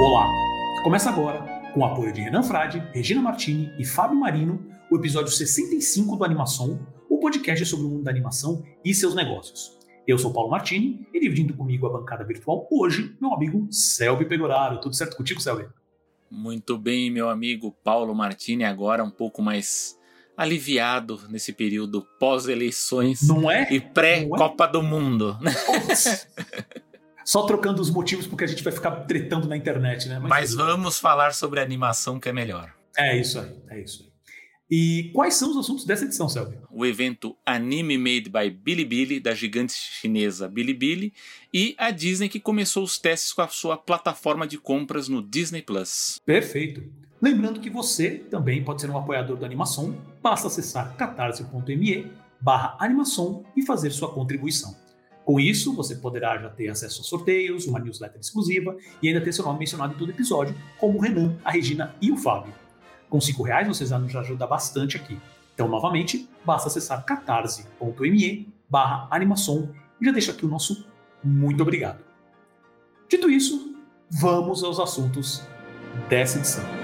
Olá! Começa agora, com o apoio de Renan Frade, Regina Martini e Fábio Marino, o episódio 65 do Animação, o podcast sobre o mundo da animação e seus negócios. Eu sou Paulo Martini e dividindo comigo a bancada virtual hoje, meu amigo Selby Pegoraro. Tudo certo contigo, Selby? Muito bem, meu amigo Paulo Martini, agora um pouco mais aliviado nesse período pós-eleições é? e pré-Copa é? do Mundo. Só trocando os motivos porque a gente vai ficar tretando na internet, né? Mas, Mas vamos falar sobre animação que é melhor. É isso aí, é isso aí. E quais são os assuntos dessa edição, Selby? O evento Anime Made by Bilibili, da gigante chinesa Bilibili, e a Disney que começou os testes com a sua plataforma de compras no Disney Plus. Perfeito. Lembrando que você também pode ser um apoiador da animação, basta acessar catarse.me barra animação e fazer sua contribuição. Com isso, você poderá já ter acesso a sorteios, uma newsletter exclusiva e ainda ter seu nome mencionado em todo episódio, como o Renan, a Regina e o Fábio. Com cinco reais você já nos ajuda bastante aqui. Então, novamente, basta acessar catarse.me barra animação e já deixa aqui o nosso muito obrigado. Dito isso, vamos aos assuntos dessa edição.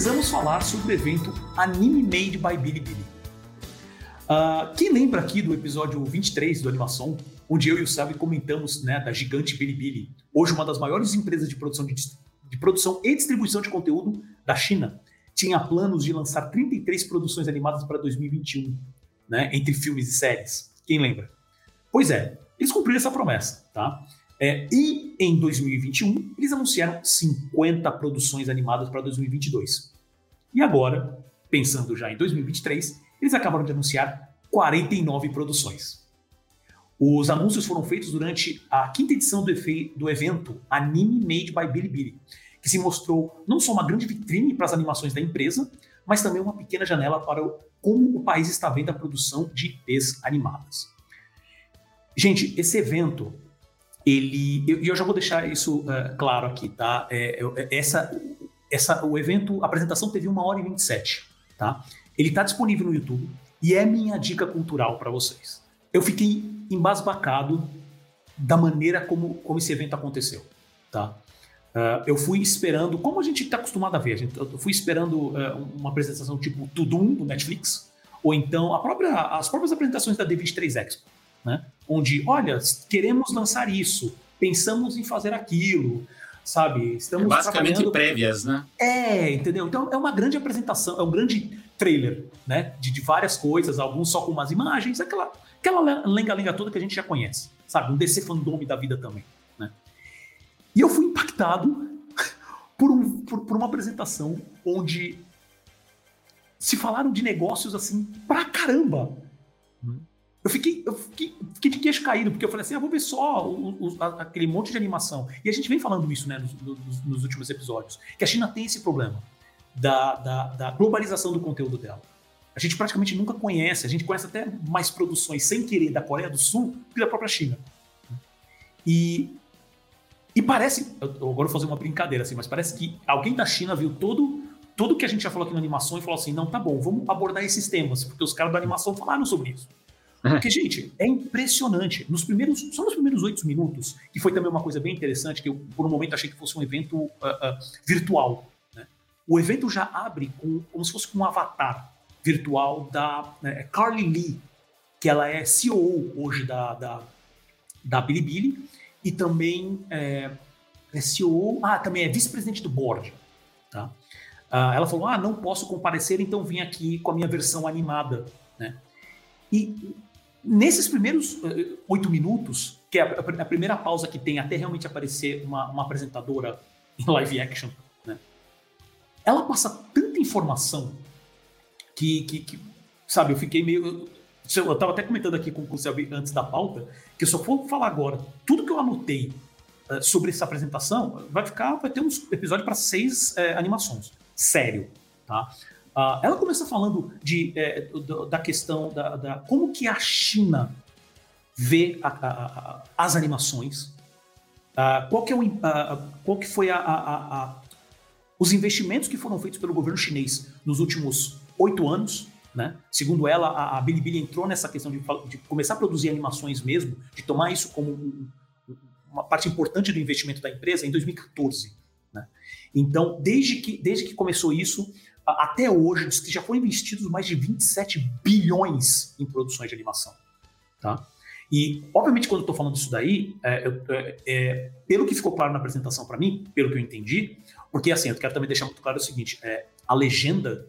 Precisamos falar sobre o evento Anime Made by Bilibili. Uh, quem lembra aqui do episódio 23 do Animação, onde eu e o Sabe comentamos né, da gigante Bilibili, hoje uma das maiores empresas de produção, de, de produção e distribuição de conteúdo da China, tinha planos de lançar 33 produções animadas para 2021, né, entre filmes e séries. Quem lembra? Pois é, eles cumpriram essa promessa, tá? É, e em 2021, eles anunciaram 50 produções animadas para 2022. E agora, pensando já em 2023, eles acabaram de anunciar 49 produções. Os anúncios foram feitos durante a quinta edição do, do evento Anime Made by Bilibili, que se mostrou não só uma grande vitrine para as animações da empresa, mas também uma pequena janela para o, como o país está vendo a produção de IPs animadas. Gente, esse evento ele, e eu, eu, já vou deixar isso uh, claro aqui, tá? É, é, essa, essa, o evento, a apresentação teve uma hora e 27, tá? Ele está disponível no YouTube e é minha dica cultural para vocês. Eu fiquei embasbacado da maneira como, como esse evento aconteceu, tá? Uh, eu fui esperando, como a gente está acostumado a ver, gente, eu fui esperando uh, uma apresentação tipo Tudum do Netflix, ou então própria, as próprias apresentações da D23 Expo né? Onde, olha, queremos lançar isso, pensamos em fazer aquilo, sabe? Estamos é basicamente prévias, né? É, entendeu? Então é uma grande apresentação, é um grande trailer, né? De, de várias coisas, alguns só com umas imagens, aquela aquela lenga-lenga toda que a gente já conhece, sabe? Um DC fandome da vida também, né? E eu fui impactado por, um, por, por uma apresentação onde se falaram de negócios assim pra caramba. Eu fiquei, eu fiquei, fiquei de queixo caído, porque eu falei assim: ah, vou ver só o, o, aquele monte de animação. E a gente vem falando isso né, nos, nos, nos, últimos episódios, que a China tem esse problema da, da, da, globalização do conteúdo dela. A gente praticamente nunca conhece, a gente conhece até mais produções sem querer da Coreia do Sul do que da própria China. E, e parece, eu, agora vou fazer uma brincadeira assim, mas parece que alguém da China viu todo tudo que a gente já falou aqui na animação e falou assim: não, tá bom, vamos abordar esses temas, porque os caras da animação falaram sobre isso. Porque, gente, é impressionante. Nos primeiros, só nos primeiros oito minutos, que foi também uma coisa bem interessante, que eu por um momento achei que fosse um evento uh, uh, virtual. Né? O evento já abre com, como se fosse um avatar virtual da né, Carly Lee, que ela é CEO hoje da, da, da Bilibili e também é, é CEO, ah, também é vice-presidente do board. Tá? Uh, ela falou, ah, não posso comparecer, então vim aqui com a minha versão animada. Né? E Nesses primeiros uh, oito minutos, que é a, a, primeira pausa que tem até realmente aparecer uma, uma apresentadora em live action, né? ela passa tanta informação que, que, que, sabe, eu fiquei meio. Eu estava até comentando aqui com o Selby antes da pauta, que eu só for falar agora, tudo que eu anotei uh, sobre essa apresentação vai ficar, vai ter um episódio para seis uh, animações. Sério, tá? Uh, ela começa falando de, é, da questão da, da, como que a China vê a, a, a, as animações, uh, qual, que é o, qual que foi os investimentos que foram feitos pelo governo chinês nos últimos oito anos Né? Segundo ela, a, a Bilibili entrou nessa questão de, de, começar a produzir animações mesmo, de tomar isso como um, uma parte importante do investimento da empresa em 2014. Né? Então, desde que, desde que começou isso, até hoje, diz que já foram investidos mais de 27 bilhões em produções de animação. Tá? E, obviamente, quando eu estou falando disso daí, é, é, é, pelo que ficou claro na apresentação para mim, pelo que eu entendi, porque assim, eu quero também deixar muito claro o seguinte: é, a legenda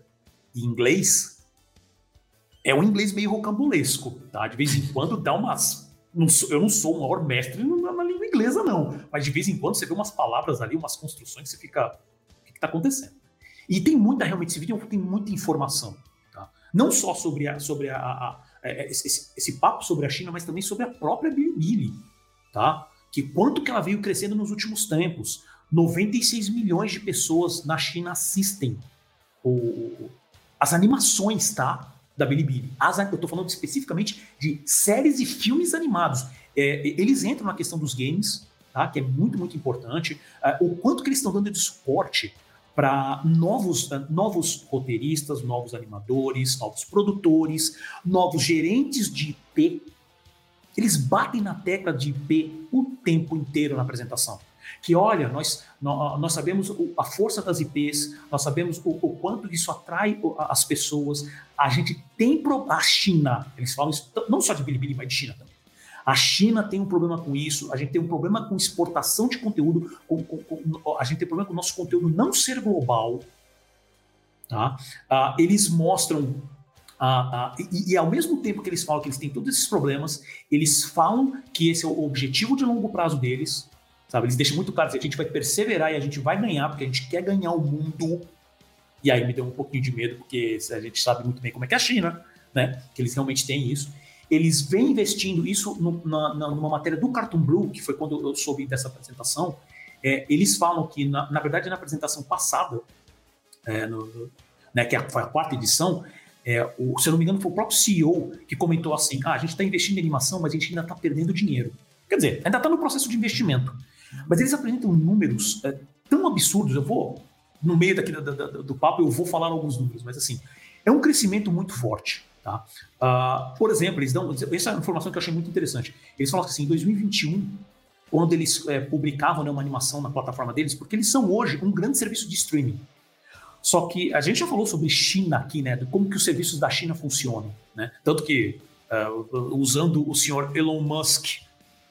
em inglês é um inglês meio rocambolesco, tá? De vez em quando dá umas. Não sou, eu não sou o maior mestre na, língua inglesa, não. Mas de vez em quando você vê umas palavras ali, umas construções que você fica. O que está acontecendo? E tem muita, realmente, esse vídeo tem muita informação. Tá? Não só sobre, a, sobre a, a, a esse, esse, papo sobre a China, mas também sobre a própria Bilibili. Tá? Que quanto que ela veio crescendo nos últimos tempos. 96 milhões de pessoas na China assistem o, as animações, tá? Da Bilibili. As, eu estou falando especificamente de séries e filmes animados. É, eles entram na questão dos games, tá? Que é muito, muito importante. É, o quanto que eles estão dando de suporte para novos, é, novos roteiristas, novos animadores, novos produtores, novos gerentes de IP. Eles batem na tecla de IP o tempo inteiro na apresentação que olha, nós, nós sabemos a força das IPs, nós sabemos o, o quanto isso atrai as pessoas. A gente tem a China, eles falam isso não só de Bilibili, mas de China também. A China tem um problema com isso, a gente tem um problema com exportação de conteúdo, com, com, com, a gente tem problema com o nosso conteúdo não ser global. Tá? Ah, eles mostram ah, ah, e, e, ao mesmo tempo que eles falam que eles têm todos esses problemas, eles falam que esse é o objetivo de longo prazo deles, Sabe? Eles deixam muito claro que a gente vai perseverar e a gente vai ganhar, porque a gente quer ganhar o mundo. E aí me deu um pouquinho de medo, porque a gente sabe muito bem como é que é a China, né? Que eles realmente têm isso. Eles vêm investindo isso no, na, na, numa matéria do Cartoon Blue, que foi quando eu soube dessa apresentação. É, eles falam que, na, na, verdade, na apresentação passada, é, no, né, que foi a quarta edição, é, o, se eu não me engano, foi o próprio CEO que comentou assim: ah, a gente está investindo em animação, mas a gente ainda está perdendo dinheiro. Quer dizer, ainda está no processo de investimento. Mas eles apresentam números é, tão absurdos. Eu vou, no meio daqui do, do, do, papo, eu vou falar alguns números, mas assim, é um crescimento muito forte. Tá? Uh, por exemplo, eles dão. Essa é uma informação que eu achei muito interessante. Eles falam que assim, em 2021, quando eles é, publicavam né, uma animação na plataforma deles, porque eles são hoje um grande serviço de streaming. Só que a gente já falou sobre China aqui, né? De como que os serviços da China funcionam, né? Tanto que, uh, usando o senhor Elon Musk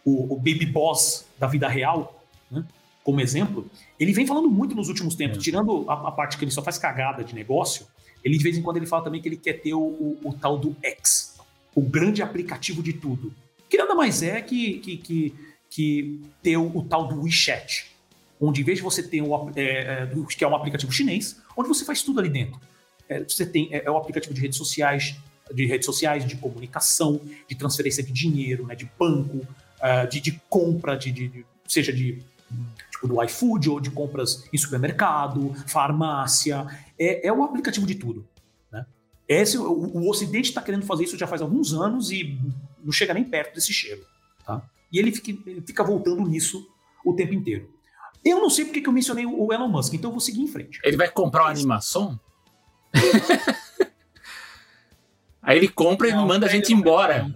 o, o baby boss da vida real, né, como exemplo, ele vem falando muito nos últimos tempos, é. tirando a, a, parte que ele só faz cagada de negócio, ele de vez em quando ele fala também que ele quer ter o, o, o tal do X, o grande aplicativo de tudo. Que nada mais é que, que, que, que ter o, o, tal do WeChat, onde em vez de você ter um, é, é, que é um aplicativo chinês, onde você faz tudo ali dentro. É, você tem é, é o aplicativo de redes sociais, de redes sociais, de comunicação, de transferência de dinheiro, né, de banco, uh, de, de, compra, de, de, seja de tipo do iFood ou de compras em supermercado, farmácia. É, é o aplicativo de tudo. Né? Esse, o, o Ocidente está querendo fazer isso já faz alguns anos e não chega nem perto desse cheiro. Tá? E ele fica, ele fica voltando nisso o tempo inteiro. Eu não sei porque que eu mencionei o Elon Musk, então eu vou seguir em frente. Ele vai comprar uma animação? Aí ele compra e manda a gente embora.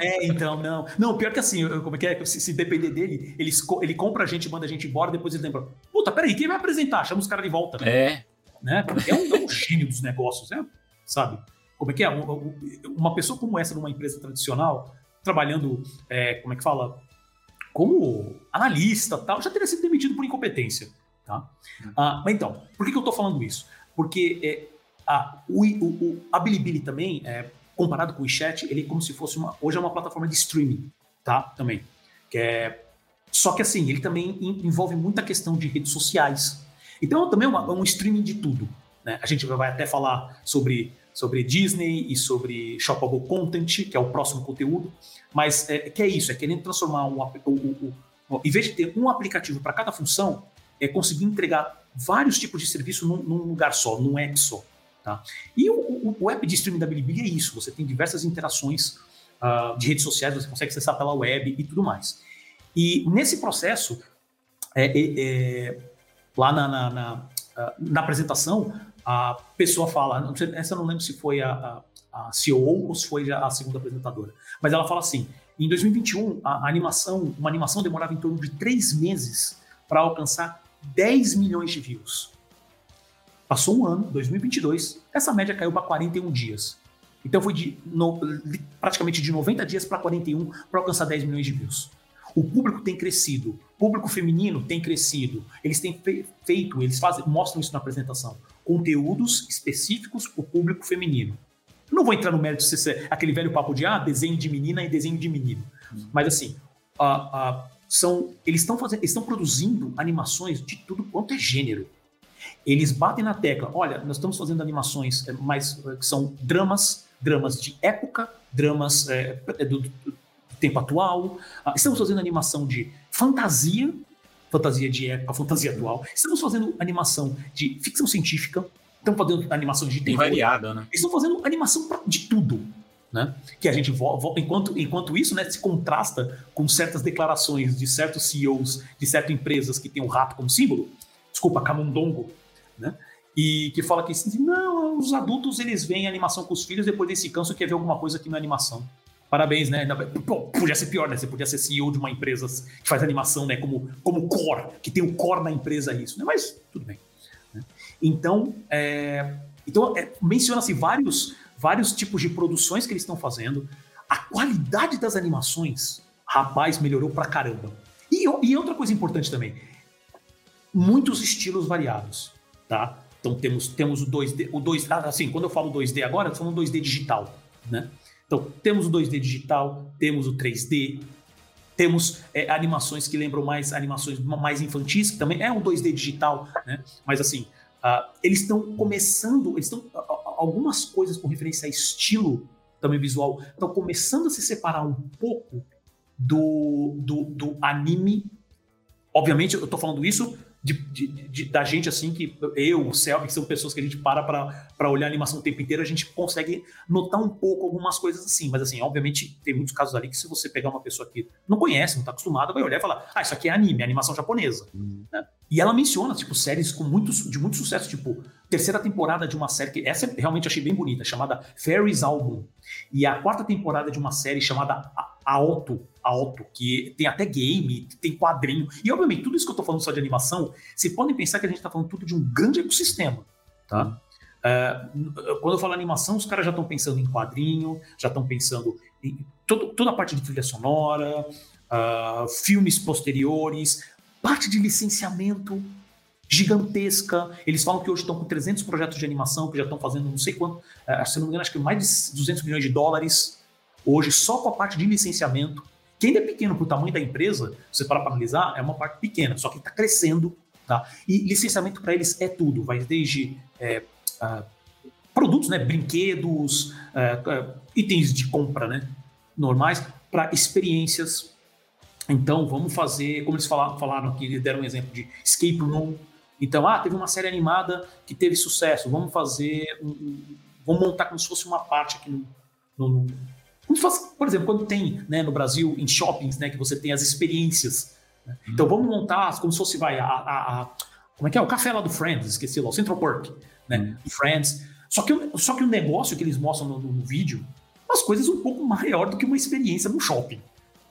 É, então, não. Não, pior que assim, como é que é? Se, se depender dele, ele, ele compra a gente, manda a gente embora, depois ele lembra. Puta, peraí, quem vai apresentar? Chama os caras de volta. É. Né? É um, é um gênio dos negócios, né? Sabe? Como é que é? Uma pessoa como essa numa empresa tradicional, trabalhando, é, como é que fala? Como analista tal, já teria sido demitido por incompetência. Tá? Ah, mas então, por que, que eu tô falando isso? Porque é, a, o, o, a Bilibili também, é, comparado com o WeChat, ele é como se fosse uma. Hoje é uma plataforma de streaming, tá? Também. Que é, só que assim, ele também envolve muita questão de redes sociais. Então também é, é um streaming de tudo. Né? A gente vai até falar sobre, sobre Disney e sobre Shoppable Content, que é o próximo conteúdo. Mas é, que é isso, é querendo transformar um, o, o, em vez de ter um aplicativo para cada função, é conseguir entregar vários tipos de serviço num, num lugar só, num app só. Tá? E o, o, o, app de streaming da Bilibili é isso, você tem diversas interações uh, de redes sociais, você consegue acessar pela web e tudo mais. E nesse processo, é, é, é, lá na, na, na, uh, na, apresentação, a pessoa fala, essa eu não lembro se foi a, a, a CEO ou se foi a segunda apresentadora, mas ela fala assim: em 2021, a, a animação, uma animação demorava em torno de três meses para alcançar 10 milhões de views. Passou um ano, 2022, essa média caiu para 41 dias. Então foi de no, praticamente de 90 dias para 41 para alcançar 10 milhões de views. O público tem crescido, o público feminino tem crescido. Eles têm feito, eles fazem, mostram isso na apresentação, conteúdos específicos para o público feminino. Não vou entrar no mérito se é aquele velho papo de ah, desenho de menina e desenho de menino. Uhum. Mas assim, são, eles estão fazendo, estão produzindo animações de tudo quanto é gênero. Eles batem na tecla, olha, nós estamos fazendo animações é, mais é, que são dramas, dramas de época, dramas é, do, do, tempo atual. Ah, estamos fazendo animação de fantasia, fantasia de época, fantasia atual. Estamos fazendo animação de ficção científica, estão fazendo animação de terror. Variada, né? Estão fazendo animação de tudo. Né? Que a gente enquanto, enquanto isso né, se contrasta com certas declarações de certos CEOs de certas empresas que têm o rato como símbolo, desculpa, camundongo, né? E que fala que assim, não, os adultos eles veem animação com os filhos, depois desse canso quer ver alguma coisa aqui na animação. Parabéns, né? Pô, podia ser pior, né? Você podia ser CEO de uma empresa que faz animação, né? Como, como core, que tem o core na empresa isso, né? Mas tudo bem. Né? Então, é, então é, menciona-se vários, vários tipos de produções que eles estão fazendo. A qualidade das animações, rapaz, melhorou pra caramba. E, e outra coisa importante também, muitos estilos variados, tá? Então temos, temos o 2D, o 2 ah, assim, quando eu falo 2D agora, eu falando 2D digital, né? Então, temos o 2D digital, temos o 3D, temos é, animações que lembram mais animações mais infantis, que também é um 2D digital, né? Mas assim, uh, eles estão começando, eles estão algumas coisas com referência a estilo também visual estão começando a se separar um pouco do, do, do anime. Obviamente, eu estou falando isso de, de, de, da gente, assim, que eu, o Selby, que são pessoas que a gente para para olhar a animação o tempo inteiro, a gente consegue notar um pouco algumas coisas assim. Mas, assim, obviamente, tem muitos casos ali que se você pegar uma pessoa que não conhece, não está acostumada, vai olhar e falar: ah, isso aqui é anime, é animação japonesa. Uhum. Né? E ela menciona, tipo, séries com muitos, de muito sucesso, tipo, terceira temporada de uma série que essa realmente achei bem bonita, chamada Fairies Album. E a quarta temporada de uma série chamada Alto, alto, que tem até game, tem quadrinho. E, obviamente, tudo isso que eu tô falando só de animação, vocês podem pensar que a gente tá falando tudo de um grande ecossistema, tá? Uhum. quando eu falo animação, os caras já estão pensando em quadrinho, já estão pensando em todo, toda a parte de trilha sonora, uh, filmes posteriores, parte de licenciamento gigantesca. Eles falam que hoje estão com 300 projetos de animação, que já estão fazendo não sei quanto, uh, se não me engano, acho que mais de 200 milhões de dólares hoje só com a parte de licenciamento que ainda é pequeno para o tamanho da empresa, você para analisar, é uma parte pequena, só que está crescendo. Tá? E licenciamento para eles é tudo, vai desde é, uh, produtos, né, brinquedos, uh, itens de compra né, normais, para experiências. Então, vamos fazer, como eles falaram, falaram aqui, deram um exemplo de escape room. Então, ah, teve uma série animada que teve sucesso, vamos fazer, um, vamos montar como se fosse uma parte aqui no, no, como se fosse, por exemplo, quando tem né, no Brasil, em shoppings, né, que você tem as experiências. Né? Uhum. Então vamos montar como se fosse vai, a, a, a, como é que é? O café lá do Friends, esqueci lá, o Central Park, né? Uhum. Do Friends. Só que, só que o negócio que eles mostram no, no, no vídeo, as coisas um pouco maior do que uma experiência no shopping,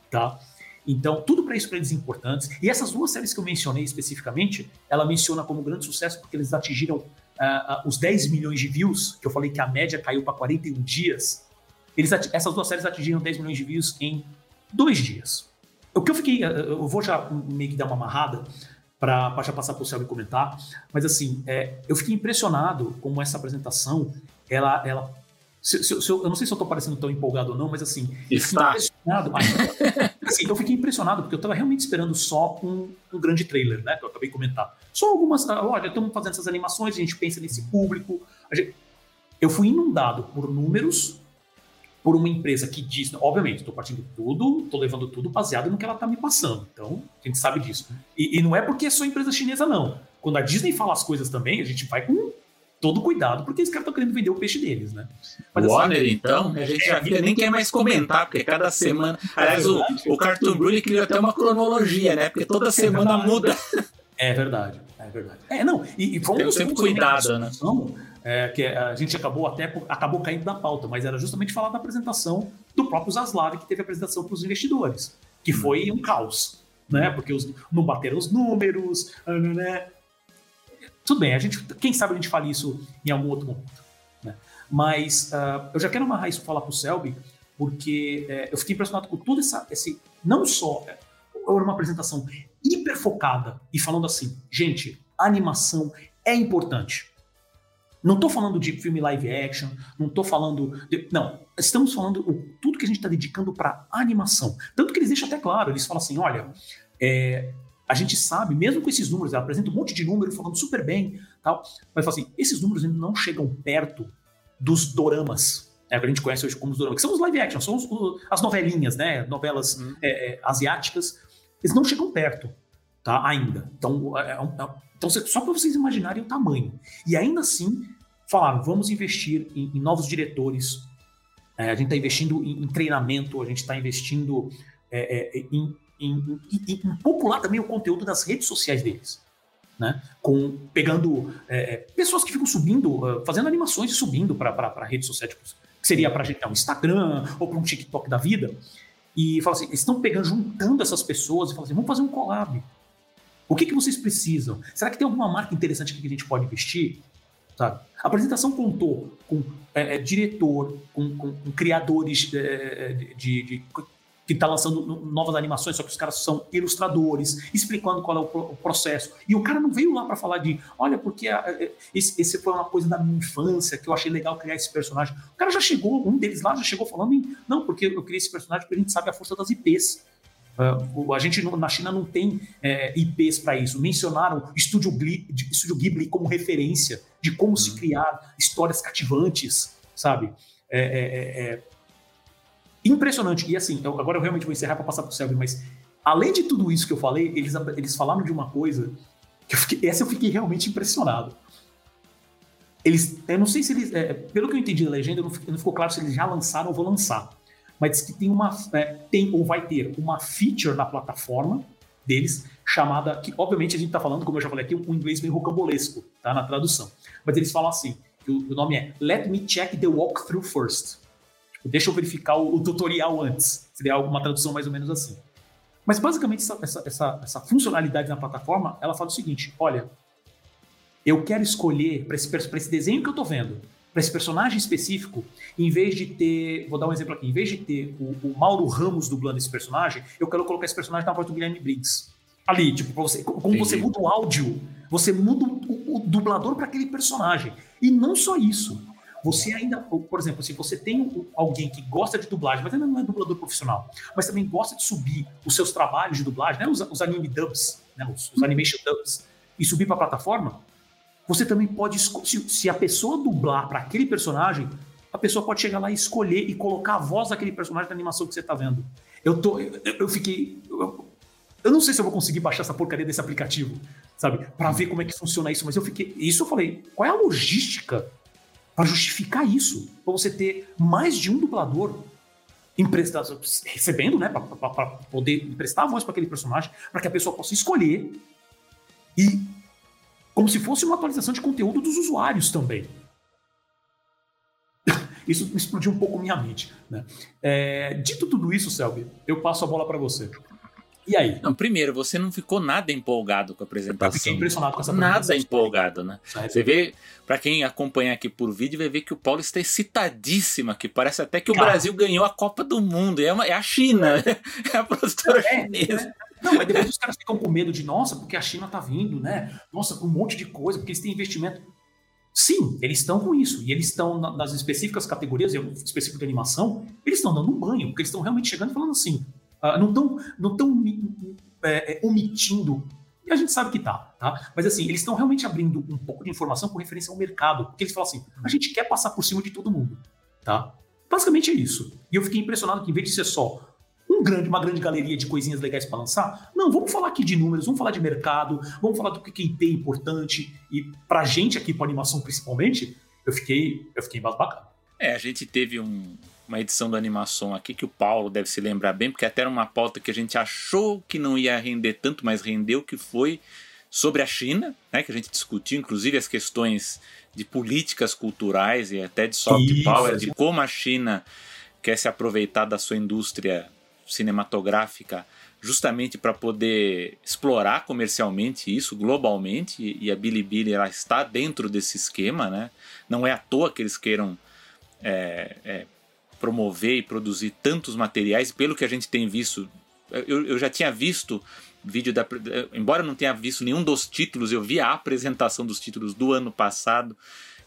tá? Então, tudo para isso para eles é importantes. E essas duas séries que eu mencionei especificamente, ela menciona como grande sucesso porque eles atingiram uh, uh, os 10 milhões de views, que eu falei que a média caiu para 41 dias. Eles, essas duas séries atingiram 10 milhões de views em dois dias. O que eu fiquei. Eu vou já meio que dar uma amarrada para já passar para o Selby comentar, mas assim, é, eu fiquei impressionado como essa apresentação, ela. ela se, se, se eu, eu, não sei se eu estou parecendo tão empolgado ou não, mas assim. Está. Impressionado. assim, eu fiquei impressionado, porque eu estava realmente esperando só um, um grande trailer, né? Que eu acabei de comentar. Só algumas. Ah, olha, estamos fazendo essas animações, a gente pensa nesse público. Gente, eu fui inundado por números por uma empresa que diz, obviamente, estou partindo tudo, estou levando tudo baseado no que ela está me passando. Então, a gente sabe disso. E, e, não é porque é só empresa chinesa, não. Quando a Disney fala as coisas também, a gente vai com todo cuidado, porque esses caras estão querendo vender o peixe deles, né? Mas, Warner, então, a gente já é, nem quer mais comentar, porque cada semana. Aliás, o, o Cartoon Brew criou até uma cronologia, né? Porque toda semana muda. É verdade. É verdade. É, não, e, e foi um Tem sempre cuidado, né? É, que a gente acabou até acabou caindo da pauta, mas era justamente falar da apresentação do próprio Zaslav, que teve a apresentação para os investidores, que foi um caos, né? Porque os, não bateram os números, né? Tudo bem, a gente, quem sabe a gente fale isso em algum outro momento. Né? Mas uh, eu já quero amarrar isso falar para o Selby, porque uh, eu fiquei impressionado com todo essa, esse. Não só. Era uma apresentação hiper focada e falando assim, gente, animação é importante. Não estou falando de filme live action, não estou falando. De, não, estamos falando o, tudo que a gente está dedicando para animação. Tanto que eles deixam até claro, eles falam assim: olha, é, a gente sabe, mesmo com esses números, ela apresenta um monte de números falando super bem, tal, mas fala assim: esses números ainda não chegam perto dos doramas. É, que a gente conhece hoje como os doramas, que são os live action, são os, as novelinhas, né? Novelas é, é, asiáticas. Eles não chegam perto, tá? Ainda. Então, é, é, é então, só para vocês imaginarem o tamanho. E ainda assim, falaram: vamos investir em, em novos diretores, é, a gente está investindo em, em, treinamento, a gente está investindo é, é, em, em, em, popular também o conteúdo das redes sociais deles. Né? Com, pegando pessoas que ficam subindo, uh, fazendo animações e subindo para a rede social, tipo, que seria para gente um Instagram ou para um TikTok da vida. E fala assim: eles estão pegando, juntando essas pessoas e falam assim: vamos fazer um collab. O que, que vocês precisam? Será que tem alguma marca interessante que a gente pode investir? Sabe? A apresentação contou com é, é, diretor, com, com, com criadores é, de, de, de, que está lançando novas animações, só que os caras são ilustradores, explicando qual é o, processo. E o cara não veio lá para falar de, olha, porque a, a, esse, esse, foi uma coisa da minha infância, que eu achei legal criar esse personagem. O cara já chegou, um deles lá já chegou falando em, não, porque eu criei esse personagem porque a gente sabe a força das IPs. Uh, a gente na China não tem é, IPs para isso. Mencionaram Estúdio Ghibli, Estúdio Ghibli como referência de como uhum. se criar histórias cativantes, sabe? É, é, é, é impressionante. E assim, eu, agora eu realmente vou encerrar para passar para o Selby, mas além de tudo isso que eu falei, eles, eles falaram de uma coisa que eu fiquei, essa eu fiquei realmente impressionado. Eles, eu não sei se eles, é, pelo que eu entendi da legenda, não, não ficou claro se eles já lançaram ou vão lançar mas diz que tem uma é, tem ou vai ter uma feature na plataforma deles chamada que obviamente a gente está falando como eu já falei aqui um inglês meio rocambolesco tá na tradução. Mas eles falam assim que o, o nome é Let me check the walkthrough first. Tipo, deixa eu verificar o, o, tutorial antes. Seria alguma tradução mais ou menos assim. Mas basicamente essa, essa, essa, essa funcionalidade na plataforma ela fala o seguinte olha eu quero escolher para esse, esse desenho que eu estou vendo para esse personagem específico, em vez de ter, vou dar um exemplo aqui, em vez de ter o, o Mauro Ramos dublando esse personagem, eu quero colocar esse personagem na voz do Guilherme Briggs. Ali, tipo, você, como Entendi. você muda o áudio, você muda o, o dublador para aquele personagem. E não só isso. Você ainda, por exemplo, se você tem alguém que gosta de dublagem, mas ainda não é dublador profissional, mas também gosta de subir os seus trabalhos de dublagem, né, os, os anime dubs, né, os, os animation dubs, e subir para a plataforma, você também pode, se, se a pessoa dublar para aquele personagem, a pessoa pode chegar lá e escolher e colocar a voz daquele personagem da animação que você está vendo. Eu tô, eu, eu fiquei, eu, eu, não sei se eu vou conseguir baixar essa porcaria desse aplicativo, sabe, para ver como é que funciona isso. Mas eu fiquei, isso eu falei, qual é a logística para justificar isso, para você ter mais de um dublador emprestado, recebendo, né, para poder emprestar a voz para aquele personagem, para que a pessoa possa escolher e como se fosse uma atualização de conteúdo dos usuários também. Isso explodiu um pouco minha mente. Né? É, dito tudo isso, Selby, eu passo a bola para você. E aí? Não, primeiro, você não ficou nada empolgado com a apresentação. Eu fiquei impressionado com essa apresentação. Nada empolgado, né? Você vê, para quem acompanha aqui por vídeo, vai ver que o Paulo está excitadíssimo aqui. Parece até que o Cara. Brasil ganhou a Copa do Mundo. É, uma, é a China, é a produtora é, chinesa. Não, mas depois os caras ficam com medo de, nossa, porque a China tá vindo, né? Nossa, com um monte de coisa, porque eles têm investimento. Sim, eles estão com isso. E eles estão nas específicas categorias, específico de animação, eles estão dando um banho, porque eles estão realmente chegando e falando assim. Uh, não estão não tão, é, é, omitindo. E a gente sabe que tá, tá? Mas assim, eles estão realmente abrindo um pouco de informação com referência ao mercado. Porque eles falam assim: a gente quer passar por cima de todo mundo, tá? Basicamente é isso. E eu fiquei impressionado que, em vez de ser só um grande, uma grande galeria de coisinhas legais para lançar? Não, vamos falar aqui de números, vamos falar de mercado, vamos falar do que, IP é importante. E pra gente aqui, para animação principalmente, eu fiquei, eu fiquei embasbacado. É, a gente teve um, uma edição do animação aqui que o Paulo deve se lembrar bem, porque até era uma pauta que a gente achou que não ia render tanto, mas rendeu, que foi sobre a China, né, que a gente discutiu, inclusive as questões de políticas culturais e até de soft Isso, power, de como a China quer se aproveitar da sua indústria cinematográfica justamente para poder explorar comercialmente isso globalmente e a Bilibili ela está dentro desse esquema, né? Não é à toa que eles queiram é, é, promover e produzir tantos materiais, pelo que a gente tem visto. Eu, eu já tinha visto vídeo da. Embora eu não tenha visto nenhum dos títulos, eu vi a apresentação dos títulos do ano passado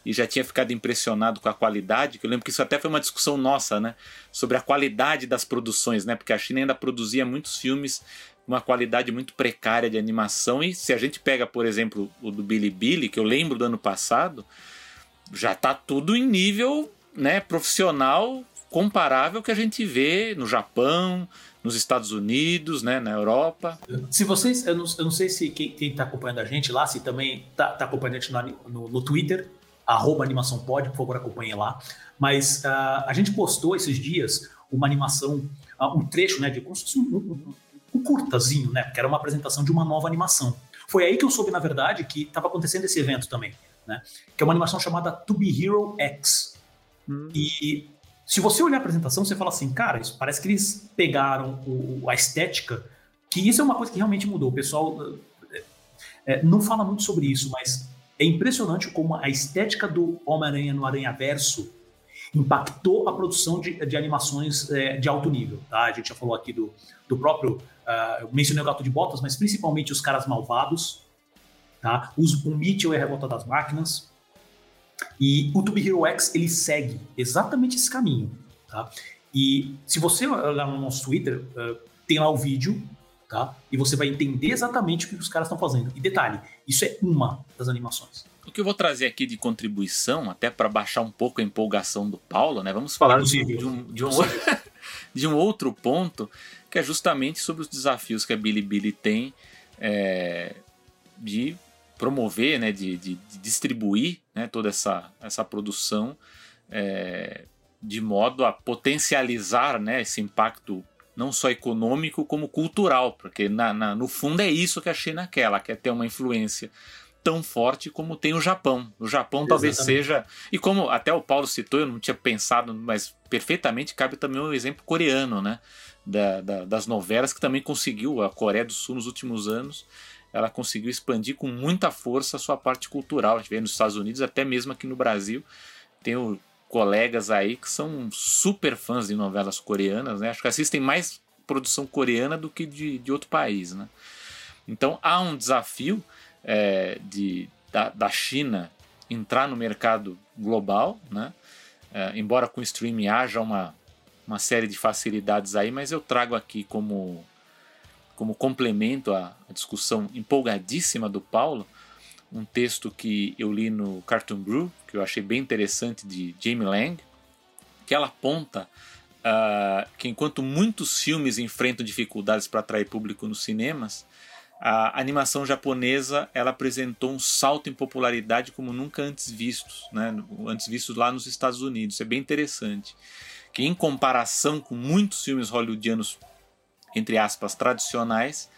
e já tinha ficado impressionado com a qualidade, que eu lembro que isso até foi uma discussão nossa, né? Sobre a qualidade das produções, né? Porque a China ainda produzia muitos filmes uma qualidade muito precária de animação. E se a gente pega, por exemplo, o do Billy Billy, que eu lembro do ano passado, já tá tudo em nível né, profissional comparável que a gente vê no Japão, nos Estados Unidos, né, na Europa. Se vocês, eu não, eu não sei se quem está acompanhando a gente lá, se também está tá acompanhando a gente no, no, no Twitter, arroba animação pode, por favor acompanhe lá. Mas uh, a gente postou esses dias uma animação, uh, um trecho, né, de como se fosse um, um, um, curtazinho, né, que era uma apresentação de uma nova animação. Foi aí que eu soube, na verdade, que estava acontecendo esse evento também, né, que é uma animação chamada To Be Hero X. Hum. E se você olhar a apresentação, você fala assim, cara, isso parece que eles pegaram o, a estética, que isso é uma coisa que realmente mudou. O pessoal é, não fala muito sobre isso, mas é impressionante como a estética do Homem-Aranha no Aranha Verso impactou a produção de, de animações é, de alto nível. Tá? A gente já falou aqui do, do próprio. Uh, eu mencionei o Gato de Botas, mas principalmente os caras malvados. Tá? Os, o Mitchell e a Revolta das Máquinas. E o Tube Hero X ele segue exatamente esse caminho. Tá? E se você olhar no nosso Twitter, uh, tem lá o vídeo tá? E você vai entender exatamente o que os caras estão fazendo. E detalhe, isso é uma das animações. O que eu vou trazer aqui de contribuição, até para baixar um pouco a empolgação do Paulo, né? Vamos falar de, de, um, de, um, de um outro ponto, que é justamente sobre os desafios que a Bilibili tem é, de promover, né, de, de, de, distribuir né, toda essa, essa produção é, de modo a potencializar né, esse impacto não só econômico como cultural, porque na, na, no fundo é isso que a China quer, ela quer ter uma influência tão forte como tem o Japão. O Japão Exatamente. talvez seja. E como até o Paulo citou, eu não tinha pensado, mas perfeitamente cabe também o um exemplo coreano, né? Da, da, das novelas que também conseguiu, a Coreia do Sul nos últimos anos, ela conseguiu expandir com muita força a sua parte cultural. A gente vê nos Estados Unidos, até mesmo aqui no Brasil, tem o colegas aí que são super fãs de novelas coreanas, né? Acho que assistem mais produção coreana do que de, de outro país, né? Então há um desafio é, de, da, da China entrar no mercado global, né? É, embora com o streaming haja uma, uma série de facilidades aí, mas eu trago aqui como, como complemento à, discussão empolgadíssima do Paulo, um texto que eu li no Cartoon Brew, que eu achei bem interessante, de Jamie Lang, que ela aponta uh, que enquanto muitos filmes enfrentam dificuldades para atrair público nos cinemas, a animação japonesa ela apresentou um salto em popularidade como nunca antes vistos, né? antes vistos lá nos Estados Unidos. Isso é bem interessante. Que em comparação com muitos filmes hollywoodianos, entre aspas, tradicionais,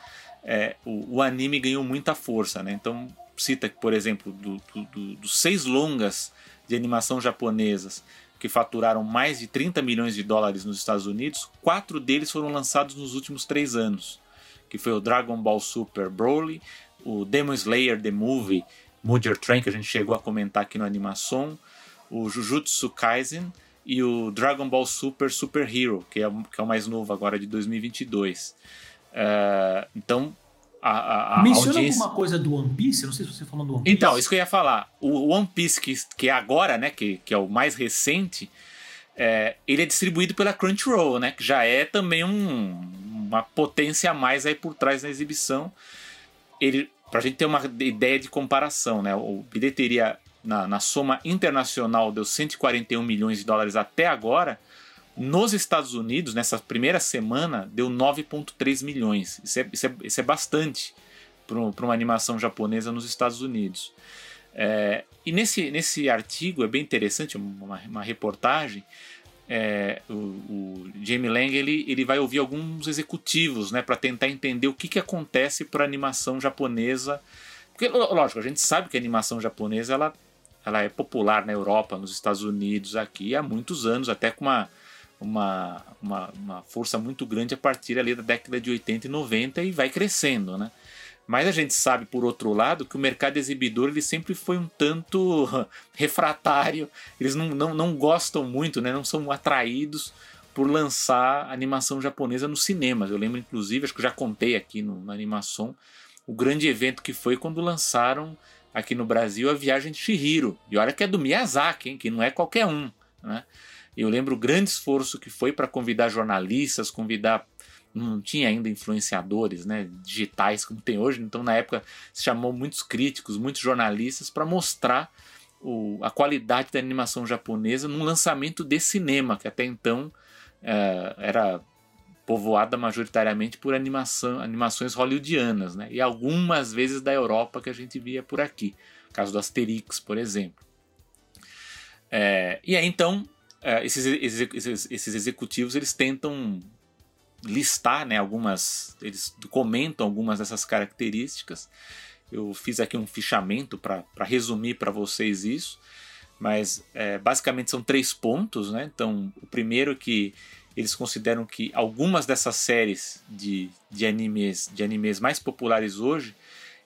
é, o, o, anime ganhou muita força. Né? Então, cita, por exemplo, do, do, dos seis longas de animação japonesas que faturaram mais de 30 milhões de dólares nos Estados Unidos, quatro deles foram lançados nos últimos três anos, que foi o Dragon Ball Super Broly, o Demon Slayer The Movie, Mujir Train, que a gente chegou a comentar aqui no Animação, o Jujutsu Kaisen e o Dragon Ball Super Super Hero, que é, que é o mais novo agora de 2022. Uh, eh, então, a, a, Menciona audiência... alguma coisa do One Piece? Eu não sei se você falou do One Piece. Então, isso que eu ia falar. O One Piece, que, que é agora, né? Que, que é o mais recente, é, ele é distribuído pela Crunchyroll, né? Que já é também um, uma potência a mais aí por trás da exibição. Ele, pra gente ter uma ideia de comparação, né? O bilheteria na, na soma internacional deu 141 milhões de dólares até agora. Nos Estados Unidos, nessa primeira semana, deu 9,3 milhões. Isso é, isso é, isso é bastante para uma animação japonesa nos Estados Unidos. É, e nesse, nesse artigo é bem interessante, uma, uma reportagem. É, o, o, Jamie Lang ele, ele vai ouvir alguns executivos né, para tentar entender o que, que acontece para animação japonesa Porque, lógico, a gente sabe que a animação japonesa ela, ela é popular na Europa, nos Estados Unidos, aqui há muitos anos, até com uma, uma, uma, uma força muito grande a partir ali da década de 80 e 90 e vai crescendo, né? Mas a gente sabe, por outro lado, que o mercado exibidor ele sempre foi um tanto refratário. Eles não, não, não gostam muito, né? não são atraídos por lançar animação japonesa nos cinemas. Eu lembro, inclusive, acho que eu já contei aqui no, na animação, o grande evento que foi quando lançaram aqui no Brasil a Viagem de Shihiro. E olha que é do Miyazaki, hein, que não é qualquer um. Né? Eu lembro o grande esforço que foi para convidar jornalistas, convidar. Não tinha ainda influenciadores né, digitais como tem hoje, então na época se chamou muitos críticos, muitos jornalistas para mostrar o, a qualidade da animação japonesa num lançamento de cinema, que até então é, era povoada majoritariamente por animação, animações hollywoodianas, né? e algumas vezes da Europa que a gente via por aqui, caso do Asterix, por exemplo. É, e aí então é, esses, esses, esses, executivos eles tentam listar né, algumas, eles comentam algumas dessas características. Eu fiz aqui um fichamento para resumir para vocês isso mas é, basicamente são três pontos, né? Então, o primeiro é que eles consideram que algumas dessas séries de, de, animes, de animes mais populares hoje,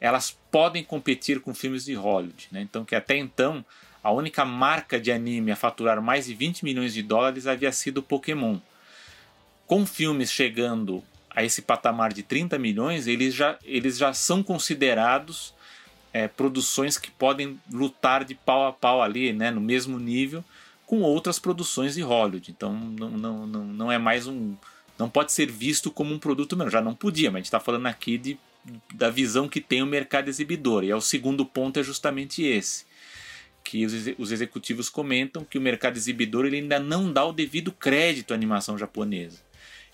elas podem competir com filmes de Hollywood, né? Então, que até então a única marca de anime a faturar mais de 20 milhões de dólares havia sido Pokémon. Com filmes chegando a esse patamar de 30 milhões, eles já, eles já são considerados é, produções que podem lutar de pau a pau ali, né, no mesmo nível com outras produções de Hollywood. Então não, não, não, não é mais um. Não pode ser visto como um produto mesmo. Já não podia, mas a gente está falando aqui de, da visão que tem o mercado exibidor. E é o segundo ponto é justamente esse. Que os, os executivos comentam que o mercado exibidor ele ainda não dá o devido crédito à animação japonesa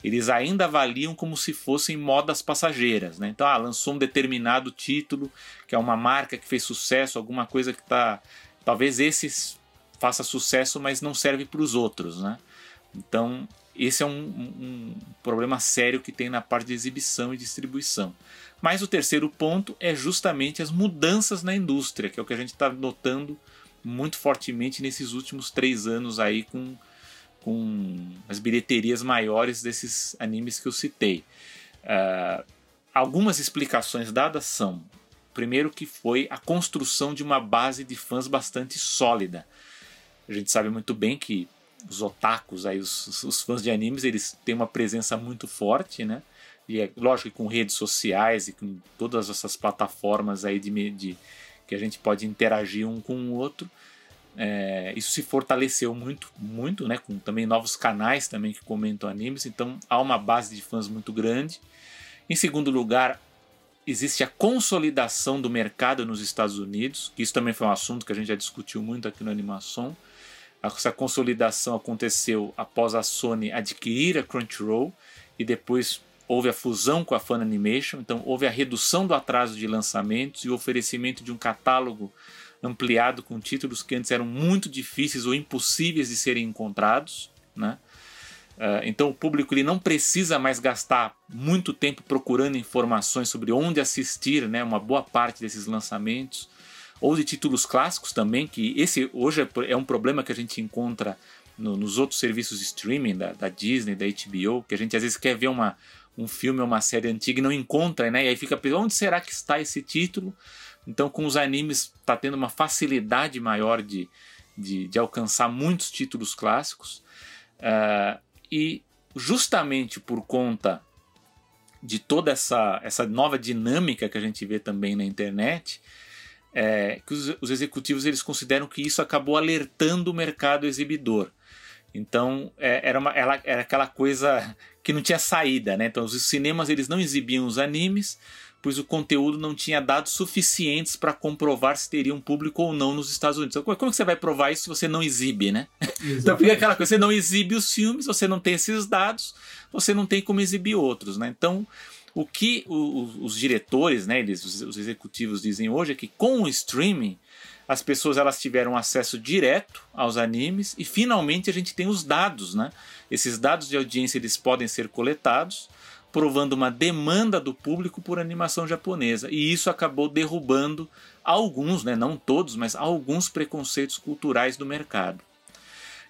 eles ainda avaliam como se fossem modas passageiras. Né? Então, ah, lançou um determinado título, que é uma marca que fez sucesso, alguma coisa que está. Talvez esse faça sucesso, mas não serve para os outros. Né? Então, esse é um, um, problema sério que tem na parte de exibição e distribuição. Mas o terceiro ponto é justamente as mudanças na indústria, que é o que a gente está notando muito fortemente nesses últimos três anos aí com com as bilheterias maiores desses animes que eu citei. Uh, algumas explicações dadas são: primeiro, que foi a construção de uma base de fãs bastante sólida. A gente sabe muito bem que os otakus, aí, os, os fãs de animes, eles têm uma presença muito forte, né? E é lógico que com redes sociais e com todas essas plataformas aí de, de que a gente pode interagir um com o outro, é, isso se fortaleceu muito, muito, né? Com também novos canais também que comentam animes, então há uma base de fãs muito grande. Em segundo lugar, existe a consolidação do mercado nos Estados Unidos, que isso também foi um assunto que a gente já discutiu muito aqui no Animação. Essa consolidação aconteceu após a Sony adquirir a Crunchyroll e depois houve a fusão com a Funimation, então houve a redução do atraso de lançamentos e o oferecimento de um catálogo ampliado com títulos que antes eram muito difíceis ou impossíveis de serem encontrados, né? Uh, então o público ele não precisa mais gastar muito tempo procurando informações sobre onde assistir, né, uma boa parte desses lançamentos, ou de títulos clássicos também, que esse hoje é um problema que a gente encontra no, nos outros serviços de streaming da, da, Disney, da HBO, que a gente às vezes quer ver uma, um filme ou uma série antiga e não encontra, né, e aí fica onde será que está esse título? Então, com os animes, está tendo uma facilidade maior de, de, de alcançar muitos títulos clássicos. Uh, e justamente por conta de toda essa, essa nova dinâmica que a gente vê também na internet, é, que os, os, executivos eles consideram que isso acabou alertando o mercado exibidor. Então é, era, uma, ela, era aquela coisa que não tinha saída, né? Então os cinemas eles não exibiam os animes, pois o conteúdo não tinha dados suficientes para comprovar se teria um público ou não nos Estados Unidos. Então, como é que você vai provar isso se você não exibe, né? Exatamente. Então fica aquela coisa, você não exibe os filmes, você não tem esses dados, você não tem como exibir outros, né? Então, o que os, os diretores, né, eles, os, os executivos dizem hoje é que com o streaming as pessoas elas tiveram acesso direto aos animes e finalmente a gente tem os dados, né? Esses dados de audiência eles podem ser coletados provando uma demanda do público por animação japonesa. E isso acabou derrubando alguns, né, não todos, mas alguns preconceitos culturais do mercado.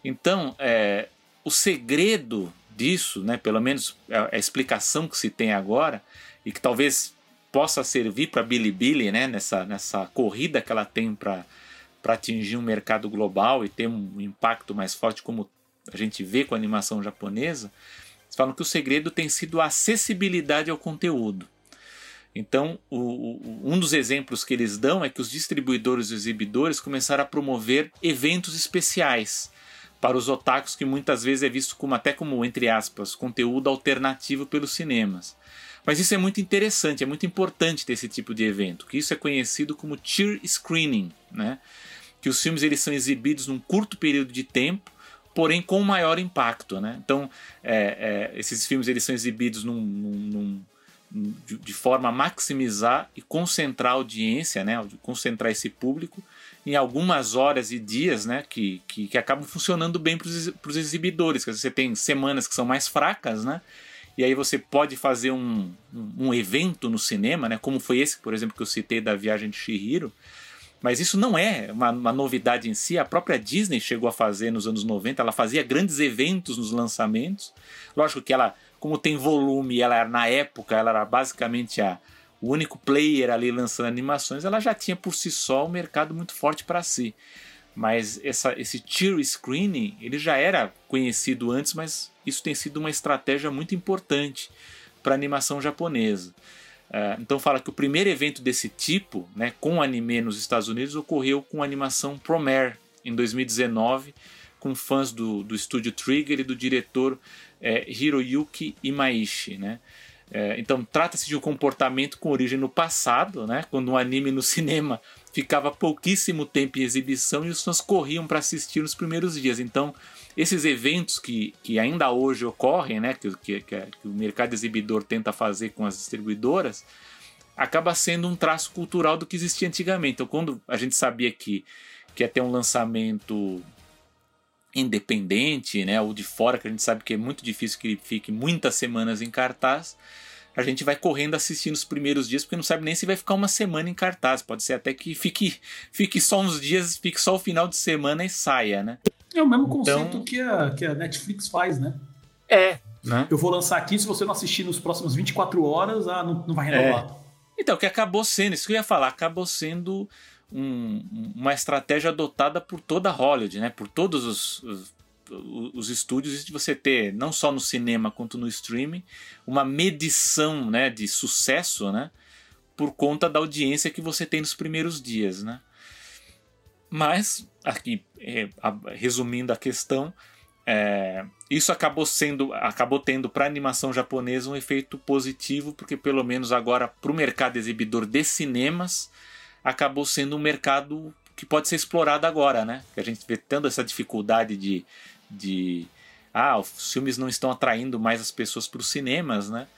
Então, é, o segredo disso, né, pelo menos a, a, explicação que se tem agora, e que talvez possa servir para Bilibili né, nessa, nessa corrida que ela tem para atingir um mercado global e ter um impacto mais forte, como a gente vê com a animação japonesa, falam que o segredo tem sido a acessibilidade ao conteúdo. Então, o, o, um dos exemplos que eles dão é que os distribuidores e exibidores começaram a promover eventos especiais para os otakus que muitas vezes é visto como até como entre aspas conteúdo alternativo pelos cinemas. Mas isso é muito interessante, é muito importante ter esse tipo de evento, que isso é conhecido como tear screening, né? Que os filmes eles são exibidos num curto período de tempo porém com maior impacto. Né? Então, é, é, esses filmes eles são exibidos num, num, num, de, de, forma a maximizar e concentrar a audiência, né? concentrar esse público em algumas horas e dias né? que, que, que acabam funcionando bem para os exibidores. Quer dizer, você tem semanas que são mais fracas, né? E aí você pode fazer um, um, evento no cinema, né? como foi esse, por exemplo, que eu citei da Viagem de Shihiro, mas isso não é uma, uma, novidade em si. A própria Disney chegou a fazer nos anos 90, ela fazia grandes eventos nos lançamentos. Lógico que ela, como tem volume, ela era, na época ela era basicamente a, o único player ali lançando animações, ela já tinha por si só um mercado muito forte para si. Mas essa, esse tier screening ele já era conhecido antes, mas isso tem sido uma estratégia muito importante para a animação japonesa. Uh, então fala que o primeiro evento desse tipo, né, com anime nos Estados Unidos, ocorreu com a animação Promare em 2019, com fãs do, do estúdio Trigger e do diretor é, Hiroyuki Imaishi. Né? É, então trata-se de um comportamento com origem no passado, né, quando um anime no cinema ficava pouquíssimo tempo em exibição e os fãs corriam para assistir nos primeiros dias. Então esses eventos que, que ainda hoje ocorrem, né, que, que, que o mercado exibidor tenta fazer com as distribuidoras, acaba sendo um traço cultural do que existia antigamente. Então, quando a gente sabia que, que ia ter um lançamento independente, né, ou de fora, que a gente sabe que é muito difícil que ele fique muitas semanas em cartaz, a gente vai correndo assistindo os primeiros dias, porque não sabe nem se vai ficar uma semana em cartaz. Pode ser até que fique, fique só uns dias, fique só o final de semana e saia, né? É o mesmo então... conceito que, a, que a Netflix faz, né? É. Né? Eu vou lançar aqui, se você não assistir nos próximos 24 horas, ah, não, não vai renovar. É. Então, que acabou sendo, isso que eu ia falar, acabou sendo um, uma estratégia adotada por toda a Hollywood, né? Por todos os, os, os estúdios, de você ter, não só no cinema quanto no streaming, uma medição né, de sucesso, né? Por conta da audiência que você tem nos primeiros dias, né? Mas, aqui, é, resumindo a questão, é, isso acabou sendo, acabou tendo para a animação japonesa um efeito positivo, porque pelo menos agora para o mercado exibidor de cinemas acabou sendo um mercado que pode ser explorado agora, né? Que a gente vê tendo essa dificuldade de, de ah, os filmes não estão atraindo mais as pessoas para os cinemas, né?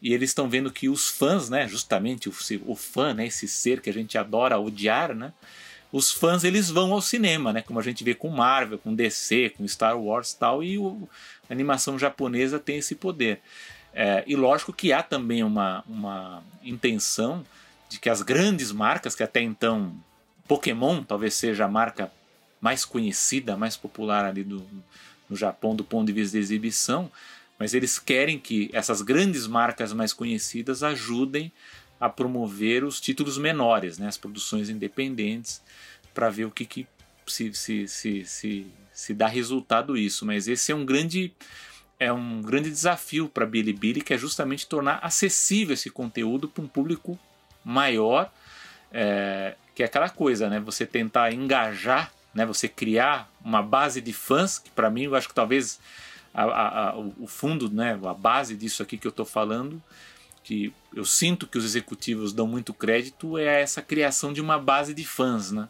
E eles estão vendo que os fãs, né? Justamente o, o fã, né? Esse ser que a gente adora odiar, né? Os fãs eles vão ao cinema, né? Como a gente vê com Marvel, com DC, com Star Wars tal, e o, a animação japonesa tem esse poder. É, e lógico que há também uma, uma intenção de que as grandes marcas, que até então Pokémon talvez seja a marca mais conhecida, mais popular ali do, no Japão do ponto de vista de exibição, mas eles querem que essas grandes marcas mais conhecidas ajudem a promover os títulos menores, né, as produções independentes, para ver o que, que se, se, se, se, se dá resultado isso. Mas esse é um grande é um grande desafio para Bilibili, que é justamente tornar acessível esse conteúdo para um público maior, é, que é aquela coisa, né? Você tentar engajar, né? Você criar uma base de fãs, que para mim eu acho que talvez a, a, a, o fundo, né? A base disso aqui que eu estou falando que eu sinto que os executivos dão muito crédito é essa criação de uma base de fãs, né?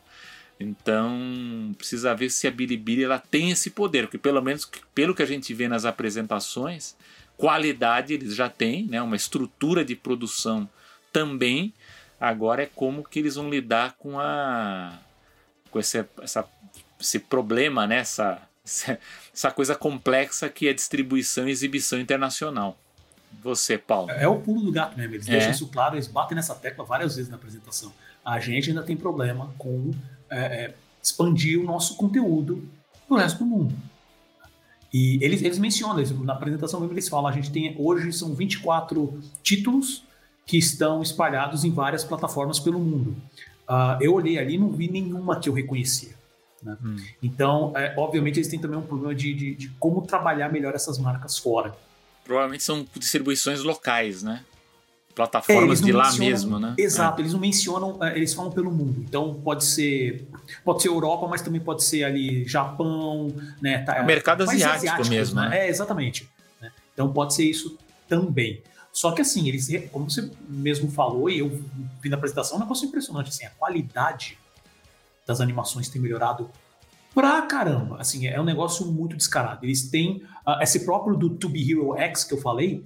Então precisa ver se a Bilibili ela tem esse poder, porque pelo menos pelo que a gente vê nas apresentações, qualidade eles já têm, né? Uma estrutura de produção também. Agora é como que eles vão lidar com a com esse, essa, esse problema, né? Essa, essa coisa complexa que é distribuição e exibição internacional. Você, Paulo. É, é o pulo do gato mesmo. Eles é. deixam isso claro, eles batem nessa tecla várias vezes na apresentação. A gente ainda tem problema com é, é expandir o nosso conteúdo para o resto do mundo. E eles, eles mencionam, eles, na apresentação mesmo eles falam, a gente tem hoje são 24 títulos que estão espalhados em várias plataformas pelo mundo. Uh, eu olhei ali e não vi nenhuma que eu reconhecia. Né? Hum. Então, é, obviamente, eles têm também um problema de, de, de, como trabalhar melhor essas marcas fora. Provavelmente são distribuições locais, né? Plataformas é, de lá mesmo, né? Exato, é. eles não mencionam, é, eles falam pelo mundo. Então pode ser, pode ser Europa, mas também pode ser ali Japão, né? Tá, mercado asiático mesmo, né? né? É, exatamente. Né? Então pode ser isso também. Só que assim, eles, como você mesmo falou, e eu vi na apresentação, é um negócio impressionante, assim, a qualidade das animações tem melhorado pra caramba. Assim, é um negócio muito descarado. Eles têm uh, esse próprio do To Be Hero X que eu falei,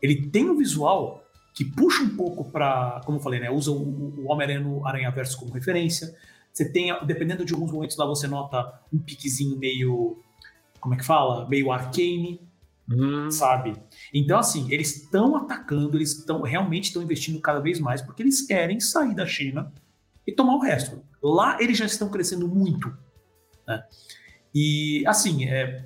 ele tem um visual que puxa um pouco para, como eu falei, né, usa o, o Homem-Aranha no Aranha Verso como referência. Você tem, dependendo de alguns momentos lá, você nota um piquezinho meio, como é que fala? Meio arcane. Hum. Sabe? Então, assim, eles estão atacando, eles estão realmente estão investindo cada vez mais porque eles querem sair da China e tomar o resto. Lá eles já estão crescendo muito. Né? E, assim, é,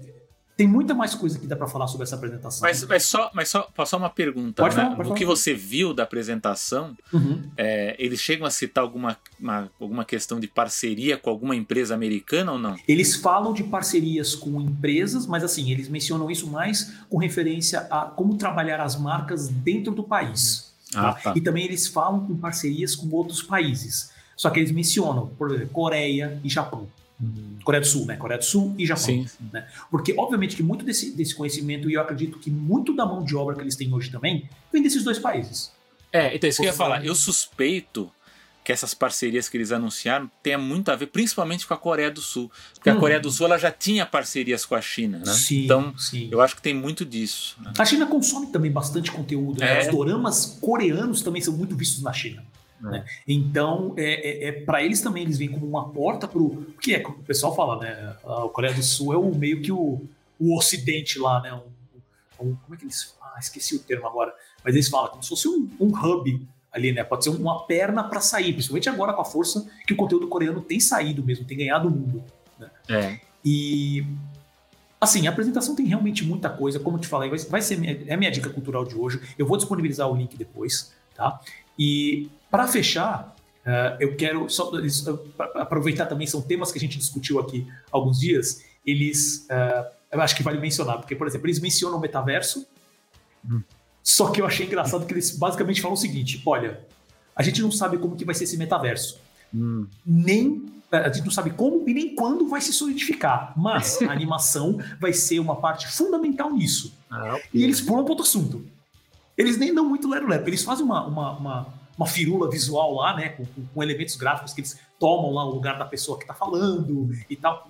tem muita mais coisa que dá para falar sobre essa apresentação. Mas, mas, só, mas só, só uma pergunta. Pode né? falar, pode o que você viu da apresentação, uhum. é, eles chegam a citar alguma, uma, alguma questão de parceria com alguma empresa americana ou não? Eles falam de parcerias com empresas, mas assim, eles mencionam isso mais com referência a como trabalhar as marcas dentro do país. Ah, tá? Tá. E também eles falam com parcerias com outros países. Só que eles mencionam, por exemplo, Coreia e Japão. Uhum. Coreia do Sul, né? Coreia do Sul e Japão. Sim, sim. Né? Porque, obviamente, que muito desse, desse conhecimento, e eu acredito que muito da mão de obra que eles têm hoje também, vem desses dois países. É, então isso que eu ia falar. Eu suspeito que essas parcerias que eles anunciaram tenha muito a ver, principalmente com a Coreia do Sul. Porque a Coreia do Sul ela já tinha parcerias com a China, né? Sim, então, sim. eu acho que tem muito disso. Né? A China consome também bastante conteúdo. Né? É. Os doramas coreanos também são muito vistos na China. É. Né? Então, é, é, é para eles também, eles vêm como uma porta para o. que é o pessoal fala, né? A Coreia do Sul é o meio que o, o Ocidente lá, né? Um, um, como é que eles. Ah, esqueci o termo agora. Mas eles falam como se fosse um, um hub ali, né? Pode ser uma perna para sair, principalmente agora com a força que o conteúdo coreano tem saído mesmo, tem ganhado o mundo. Né? É. E. Assim, a apresentação tem realmente muita coisa, como eu te falei, vai, vai ser é a minha dica cultural de hoje. Eu vou disponibilizar o link depois, tá? E para fechar, uh, eu quero só, aproveitar também, são temas que a gente discutiu aqui há alguns dias, eles, uh, eu acho que vale mencionar, porque, por exemplo, eles mencionam o metaverso, hum. só que eu achei engraçado que eles basicamente falam o seguinte, olha, a gente não sabe como que vai ser esse metaverso, hum. nem a gente não sabe como e nem quando vai se solidificar, mas a animação vai ser uma parte fundamental nisso. Ah, okay. E eles pulam para outro assunto. Eles nem dão muito lero-lero, eles fazem uma, uma, uma, uma, firula visual lá, né, com, com, elementos gráficos que eles tomam lá o lugar da pessoa que está falando e tal.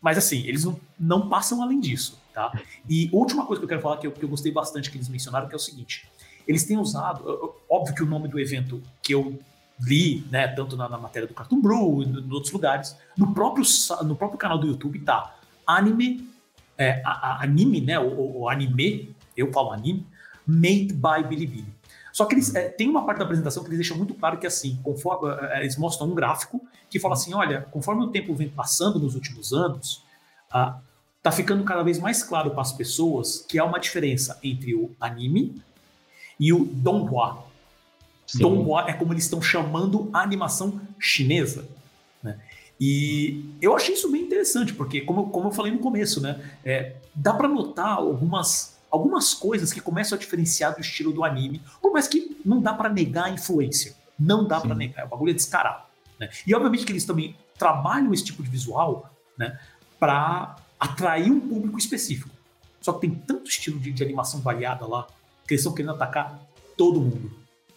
Mas assim, eles não, não passam além disso, tá? E última coisa que eu quero falar que eu, que eu gostei bastante que eles mencionaram, que é o seguinte, eles têm usado, óbvio que o nome do evento que eu li, né, tanto na, na matéria do Cartoon Brew e em outros lugares, no próprio, no próprio canal do YouTube tá anime, é, a, a, anime, né, o, o anime, eu falo anime, Made by Bilibili. Só que eles é, tem uma parte da apresentação que eles deixam muito claro que assim, conforme é, eles mostram um gráfico que fala assim, olha, conforme o tempo vem passando nos últimos anos, ah, tá ficando cada vez mais claro para as pessoas que há uma diferença entre o anime e o donghua. Donghua é como eles estão chamando a animação chinesa. Né? E eu achei isso bem interessante, porque como, como eu falei no começo, né, é, dá para notar algumas algumas coisas que começam a diferenciar do estilo do anime, mais que não dá para negar a influência. Não dá para negar, o bagulho é descarado. Né? E obviamente que eles também trabalham esse tipo de visual né, para atrair um público específico. Só que tem tanto estilo de, de animação variada lá que eles estão querendo atacar todo mundo.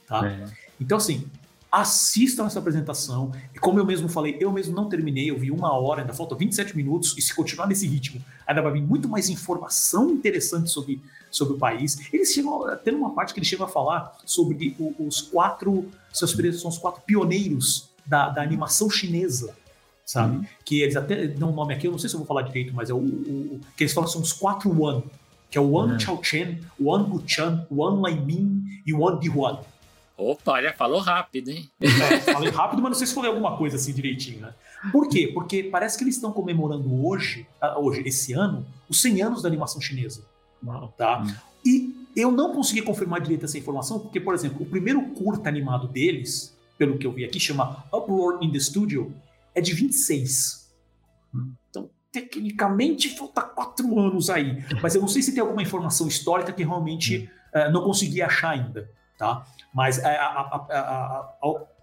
Tá? É. Então, assim, assistam essa apresentação. E como eu mesmo falei, eu mesmo não terminei, eu vi uma hora, ainda falta 27 minutos, e se continuar nesse ritmo, ainda vai vir muito mais informação interessante sobre, sobre o país. Eles chegam, tem uma parte que eles chegam a falar sobre os quatro, seus são os quatro pioneiros da, da animação chinesa, sabe? Uhum. Que eles até dão um nome aqui, eu não sei se eu vou falar direito, mas é o, o, o que eles falam são os quatro One, que é o Wang Chao Chen, Wang Guchan, Wang Laimin e Wang Dihuan. Opa, olha, falou rápido, hein? É, falei rápido, mas não sei se falei alguma coisa assim direitinho, né? Por quê? Porque parece que eles estão comemorando hoje, ah, hoje, esse ano, os 100 anos da animação chinesa. Uau. Tá? Hum. E eu não consegui confirmar direito essa informação, porque, por exemplo, o primeiro curta animado deles, pelo que eu vi aqui, chama Uproar in the Studio, é de 26. Hum. Então, tecnicamente, falta quatro anos aí. Mas eu não sei se tem alguma informação histórica que realmente uh, não consegui achar ainda. Tá? Mas a, a, a,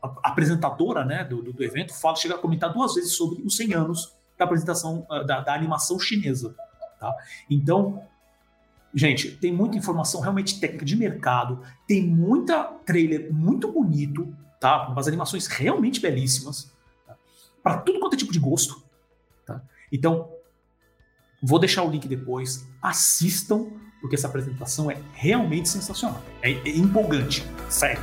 a apresentadora né, do, do, evento fala, chega a comentar duas vezes sobre os 100 anos da apresentação uh, da, da, animação chinesa. Tá? Então, gente, tem muita informação realmente técnica de mercado, tem muita trailer muito bonito, tá? umas animações realmente belíssimas, tá? para tudo quanto é tipo de gosto. Tá? Então, vou deixar o link depois, assistam, porque essa apresentação é realmente sensacional. É, é empolgante, sério.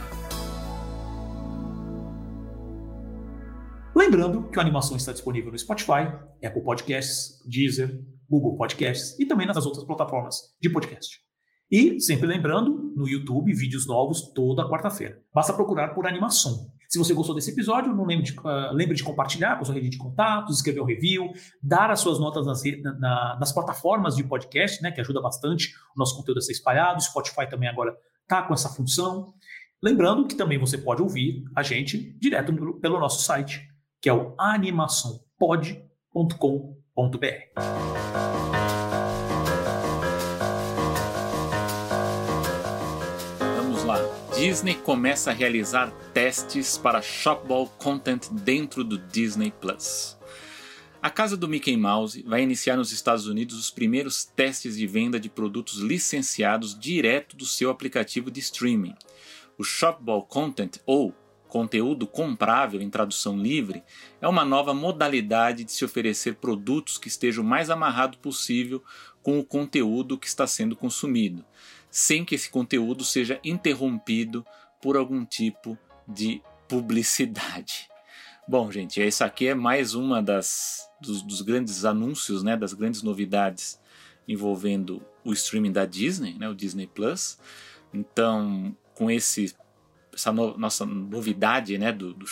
Lembrando que a animação está disponível no Spotify, Apple Podcasts, Deezer, Google Podcasts e também nas outras plataformas de podcast. E, sempre lembrando, no YouTube, vídeos novos toda quarta-feira. Basta procurar por animação. Se você gostou desse episódio, não lembre de, uh, lembre de compartilhar com a sua rede de contatos, escrever um review, dar as suas notas nas, na, nas plataformas de podcast, né, que ajuda bastante o nosso conteúdo a ser espalhado. Spotify também agora está com essa função. Lembrando que também você pode ouvir a gente direto pelo, pelo nosso site, que é o animaçãopod.com.br. Disney começa a realizar testes para Shopball Content dentro do Disney Plus. A casa do Mickey Mouse vai iniciar nos Estados Unidos os primeiros testes de venda de produtos licenciados direto do seu aplicativo de streaming. O Shopball Content, ou conteúdo comprável em tradução livre, é uma nova modalidade de se oferecer produtos que estejam o mais amarrado possível com o conteúdo que está sendo consumido sem que esse conteúdo seja interrompido por algum tipo de publicidade. Bom, gente, isso aqui é mais uma das dos, dos, grandes anúncios, né, das grandes novidades envolvendo o streaming da Disney, né, o Disney Plus. Então, com esse essa no, nossa novidade né, do, do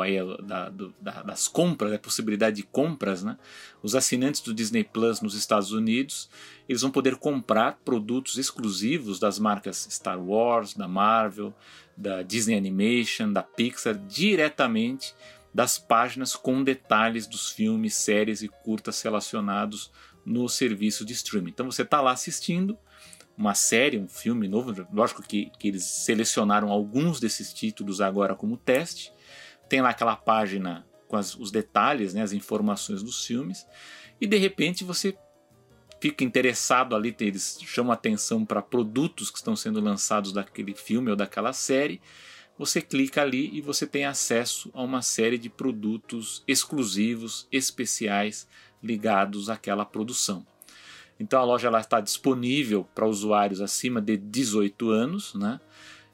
aí, da, do, da, das compras, a possibilidade de compras, né, os assinantes do Disney Plus nos Estados Unidos eles vão poder comprar produtos exclusivos das marcas Star Wars, da Marvel, da Disney Animation, da Pixar, diretamente das páginas com detalhes dos filmes, séries e curtas relacionados no serviço de streaming. Então você está lá assistindo, uma série, um filme novo. Lógico que, que eles selecionaram alguns desses títulos agora como teste. Tem lá aquela página com as, os detalhes, né, as informações dos filmes. E de repente você fica interessado ali, eles chamam atenção para produtos que estão sendo lançados daquele filme ou daquela série. Você clica ali e você tem acesso a uma série de produtos exclusivos, especiais, ligados àquela produção. Então a loja está disponível para usuários acima de 18 anos, né?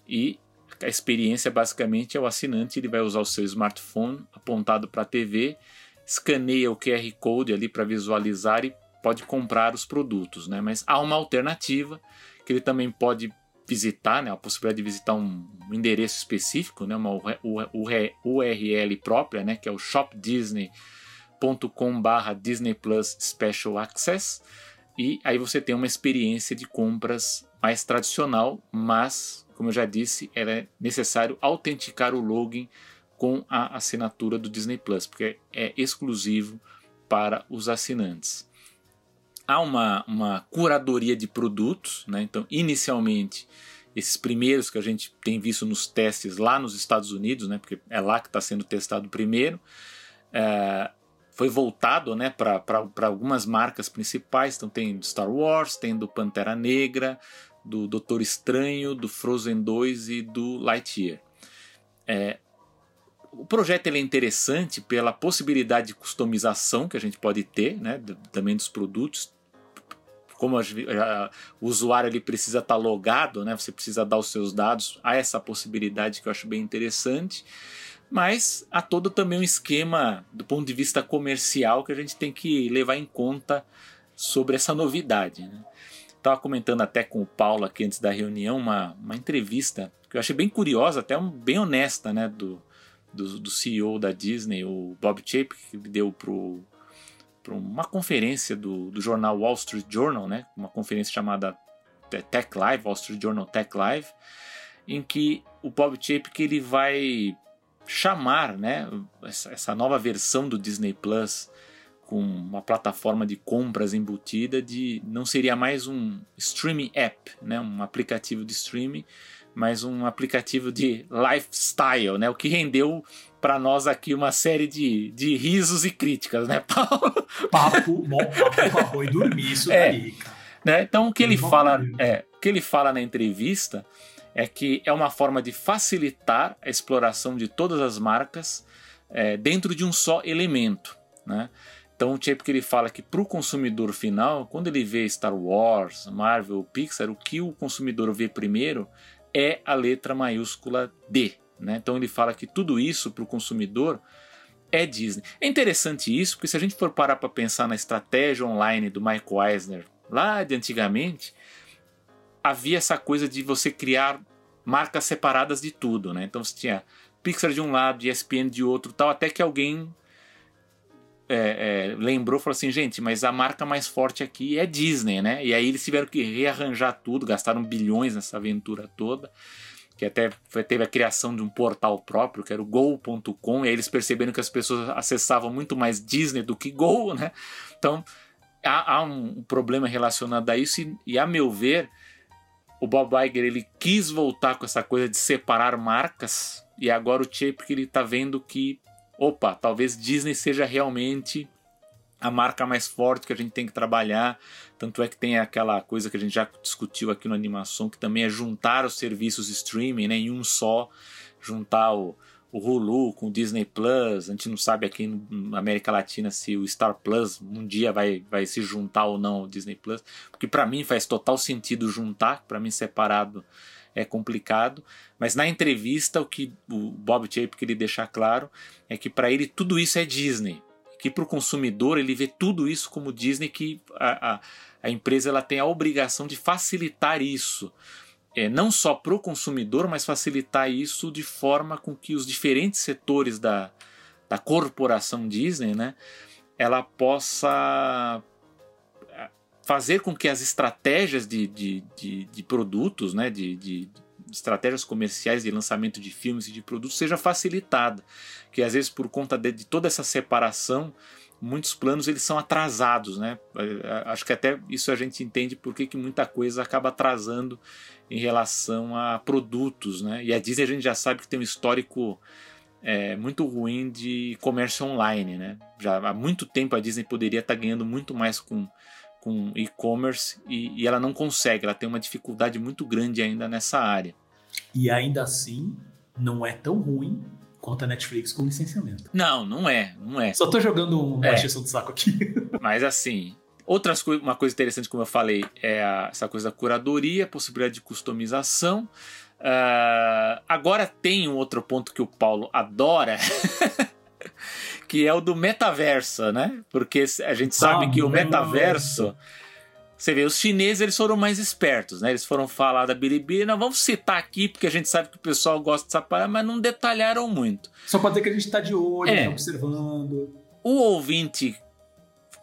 E a experiência basicamente é o assinante ele vai usar o seu smartphone apontado para a TV, escaneia o QR Code ali para visualizar e pode comprar os produtos, né? Mas há uma alternativa que ele também pode visitar, né? A possibilidade de visitar um, um endereço específico, né? Uma URL própria, né? Que é o shopdisney.com/disney Plus Special Access e aí você tem uma experiência de compras mais tradicional, mas, como eu já disse, é necessário autenticar o login com a assinatura do Disney Plus, porque é exclusivo para os assinantes. Há uma, uma curadoria de produtos, né? então, inicialmente, esses primeiros que a gente tem visto nos testes lá nos Estados Unidos, né? porque é lá que está sendo testado primeiro, é, foi voltado né, para algumas marcas principais. Então tem do Star Wars, tem do Pantera Negra, do Doutor Estranho, do Frozen 2 e do Lightyear. É, o projeto ele é interessante pela possibilidade de customização que a gente pode ter, né, também dos produtos. Como a, a, o usuário ele precisa estar tá logado, né, você precisa dar os seus dados, há essa possibilidade que eu acho bem interessante mas há todo também um esquema do ponto de vista comercial que a gente tem que levar em conta sobre essa novidade. Né? Estava comentando até com o Paulo aqui antes da reunião uma, uma entrevista que eu achei bem curiosa, até um, bem honesta, né, do, do, do, CEO da Disney, o Bob Chapek, que deu para uma conferência do, do jornal Wall Street Journal, né, uma conferência chamada Tech Live, Wall Street Journal Tech Live, em que o Bob Chapek ele vai chamar, né, essa, nova versão do Disney Plus com uma plataforma de compras embutida de não seria mais um streaming app, né, um aplicativo de streaming, mas um aplicativo de lifestyle, né, o que rendeu para nós aqui uma série de, de risos e críticas, né, Paulo? Papo, bom papo e dormir isso é, daí. Né? Então o que ele fala, é, o que ele fala na entrevista é que é uma forma de facilitar a exploração de todas as marcas é, dentro de um só elemento, né? Então, o que ele fala que para o consumidor final, quando ele vê Star Wars, Marvel, Pixar, o que o consumidor vê primeiro é a letra maiúscula D. Né? Então, ele fala que tudo isso para o consumidor é Disney. É interessante isso, porque se a gente for parar para pensar na estratégia online do Mike Eisner, lá de antigamente, havia essa coisa de você criar marcas separadas de tudo. Né? Então, você tinha Pixar de um lado, ESPN de outro, tal, até que alguém é, é, lembrou, falou assim, gente, mas a marca mais forte aqui é Disney, né? E aí eles tiveram que rearranjar tudo, gastaram bilhões nessa aventura toda, que até teve a criação de um portal próprio, que era o Go.com, e aí eles perceberam que as pessoas acessavam muito mais Disney do que Go, né? Então há, há um problema relacionado a isso, e, e a meu ver, o Bob Iger ele quis voltar com essa coisa de separar marcas, e agora o que ele tá vendo que opa, talvez Disney seja realmente a marca mais forte que a gente tem que trabalhar. Tanto é que tem aquela coisa que a gente já discutiu aqui no Animação, que também é juntar os serviços streaming né, em um só, juntar o, o Hulu com o Disney Plus. A gente não sabe aqui na América Latina se o Star Plus um dia vai, vai se juntar ou não ao Disney Plus, porque para mim faz total sentido juntar, para mim separado é complicado, mas na entrevista o que o Bob Chapek queria deixar claro é que para ele tudo isso é Disney, que para o consumidor ele vê tudo isso como Disney, que a, a, a empresa ela tem a obrigação de facilitar isso. É, não só para o consumidor, mas facilitar isso de forma com que os diferentes setores da, da corporação Disney, né, ela possa fazer com que as estratégias de, de, de, de produtos, né, de, de, estratégias comerciais de lançamento de filmes e de produtos seja facilitada, que às vezes por conta de, de toda essa separação muitos planos eles são atrasados, né? Acho que até isso a gente entende porque que muita coisa acaba atrasando em relação a produtos, né? E a Disney a gente já sabe que tem um histórico é, muito ruim de comércio online, né? Já há muito tempo a Disney poderia estar ganhando muito mais com com e-commerce e, e, ela não consegue, ela tem uma dificuldade muito grande ainda nessa área. E ainda assim, não é tão ruim quanto a Netflix com licenciamento. Não, não é, não é. Só tô jogando uma é. do saco aqui. Mas assim, outras co uma coisa interessante, como eu falei, é a, essa coisa da curadoria, possibilidade de customização. Uh, agora tem um outro ponto que o Paulo adora. que é o do metaverso, né? Porque a gente sabe ah, que o metaverso. Você vê, os chineses eles foram mais espertos, né? Eles foram falar da Bilibili, não vamos citar aqui porque a gente sabe que o pessoal gosta dessa parada, mas não detalharam muito. Só pode dizer que a gente está de olho, é. tá observando. O ouvinte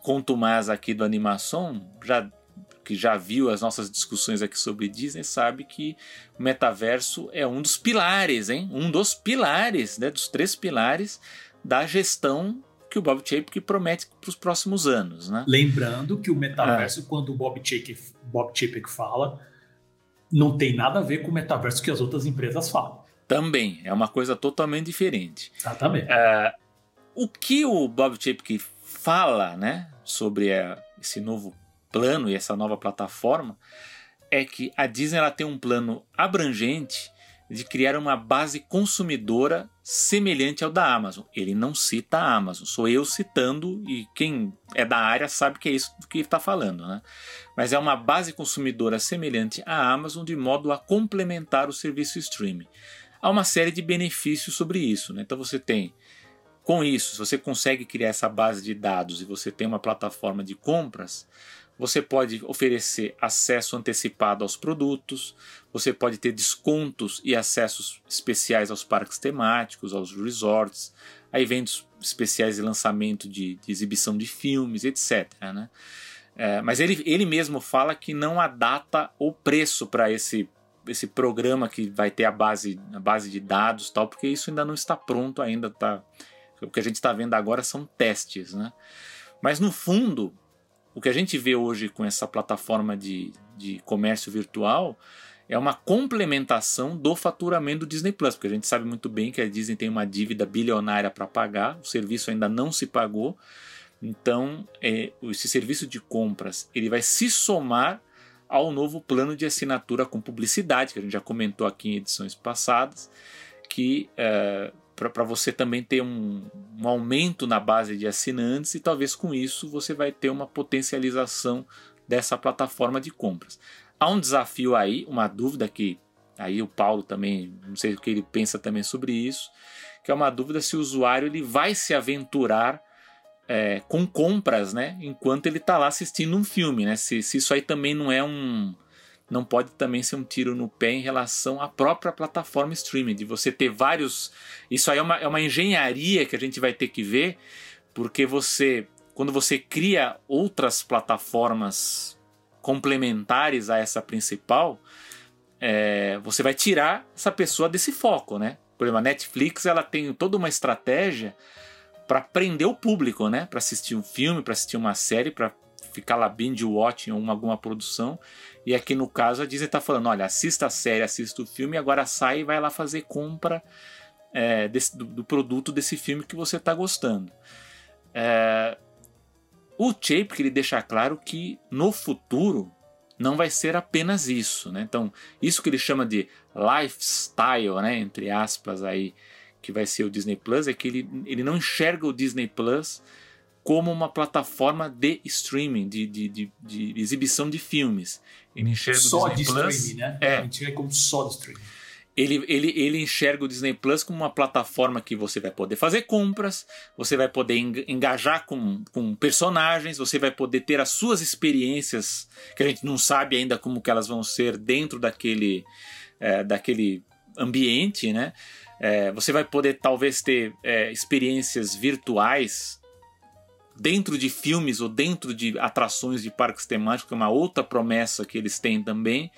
contumaz aqui do Animação, já que já viu as nossas discussões aqui sobre Disney, sabe que o metaverso é um dos pilares, hein? Um dos pilares, né? Dos três pilares da gestão que o Bob Chapek promete para os próximos anos. Né? Lembrando que o metaverso, é. quando o Bob Chapek, Bob Chapek fala, não tem nada a ver com o metaverso que as outras empresas falam. Também, é uma coisa totalmente diferente. Exatamente. É, o que o Bob Chapek fala né, sobre é, esse novo plano e essa nova plataforma é que a Disney ela tem um plano abrangente de criar uma base consumidora semelhante ao da Amazon. Ele não cita a Amazon, sou eu citando e quem é da área sabe que é isso que está falando, né? Mas é uma base consumidora semelhante à Amazon de modo a complementar o serviço streaming. Há uma série de benefícios sobre isso, né? Então você tem com isso, se você consegue criar essa base de dados e você tem uma plataforma de compras, você pode oferecer acesso antecipado aos produtos, você pode ter descontos e acessos especiais aos parques temáticos, aos resorts, a eventos especiais de lançamento de, de exibição de filmes, etc. Né? É, mas ele, ele mesmo fala que não há data ou preço para esse, esse programa que vai ter a base, a base de dados tal, porque isso ainda não está pronto ainda. Tá, o que a gente está vendo agora são testes. Né? Mas no fundo, o que a gente vê hoje com essa plataforma de, de comércio virtual é uma complementação do faturamento do Disney Plus, porque a gente sabe muito bem que a Disney tem uma dívida bilionária para pagar, o serviço ainda não se pagou, então é, esse serviço de compras ele vai se somar ao novo plano de assinatura com publicidade que a gente já comentou aqui em edições passadas, que é, para você também ter um, um, aumento na base de assinantes e talvez com isso você vai ter uma potencialização dessa plataforma de compras. Há um desafio aí, uma dúvida que aí o Paulo também, não sei o que ele pensa também sobre isso, que é uma dúvida se o usuário ele vai se aventurar é, com compras, né, enquanto ele está lá assistindo um filme, né, se, se isso aí também não é um não pode também ser um tiro no pé em relação à própria plataforma streaming, de você ter vários. Isso aí é uma, é uma engenharia que a gente vai ter que ver, porque você, quando você cria outras plataformas complementares a essa principal, é, você vai tirar essa pessoa desse foco, né? Por exemplo, a Netflix ela tem toda uma estratégia para prender o público, né? Para assistir um filme, para assistir uma série, para ficar lá binge watching ou alguma produção. E aqui no caso a Disney está falando: olha, assista a série, assista o filme, agora sai e vai lá fazer compra é, desse, do, do, produto desse filme que você está gostando. É, o Chape ele deixa claro que no futuro não vai ser apenas isso, né? Então isso que ele chama de lifestyle, né? Entre aspas aí que vai ser o Disney Plus é que ele, ele não enxerga o Disney Plus como uma plataforma de streaming, de, de, de, de exibição de filmes. Ele enxerga só o Disney de Plus, streaming, né? É. A gente vê como só de streaming. Ele, ele, ele enxerga o Disney Plus como uma plataforma que você vai poder fazer compras, você vai poder engajar com, com personagens, você vai poder ter as suas experiências, que a gente não sabe ainda como que elas vão ser dentro daquele, é, daquele ambiente, né? É, você vai poder talvez ter é, experiências virtuais dentro de filmes ou dentro de atrações de parques temáticos, é uma outra promessa que eles têm também.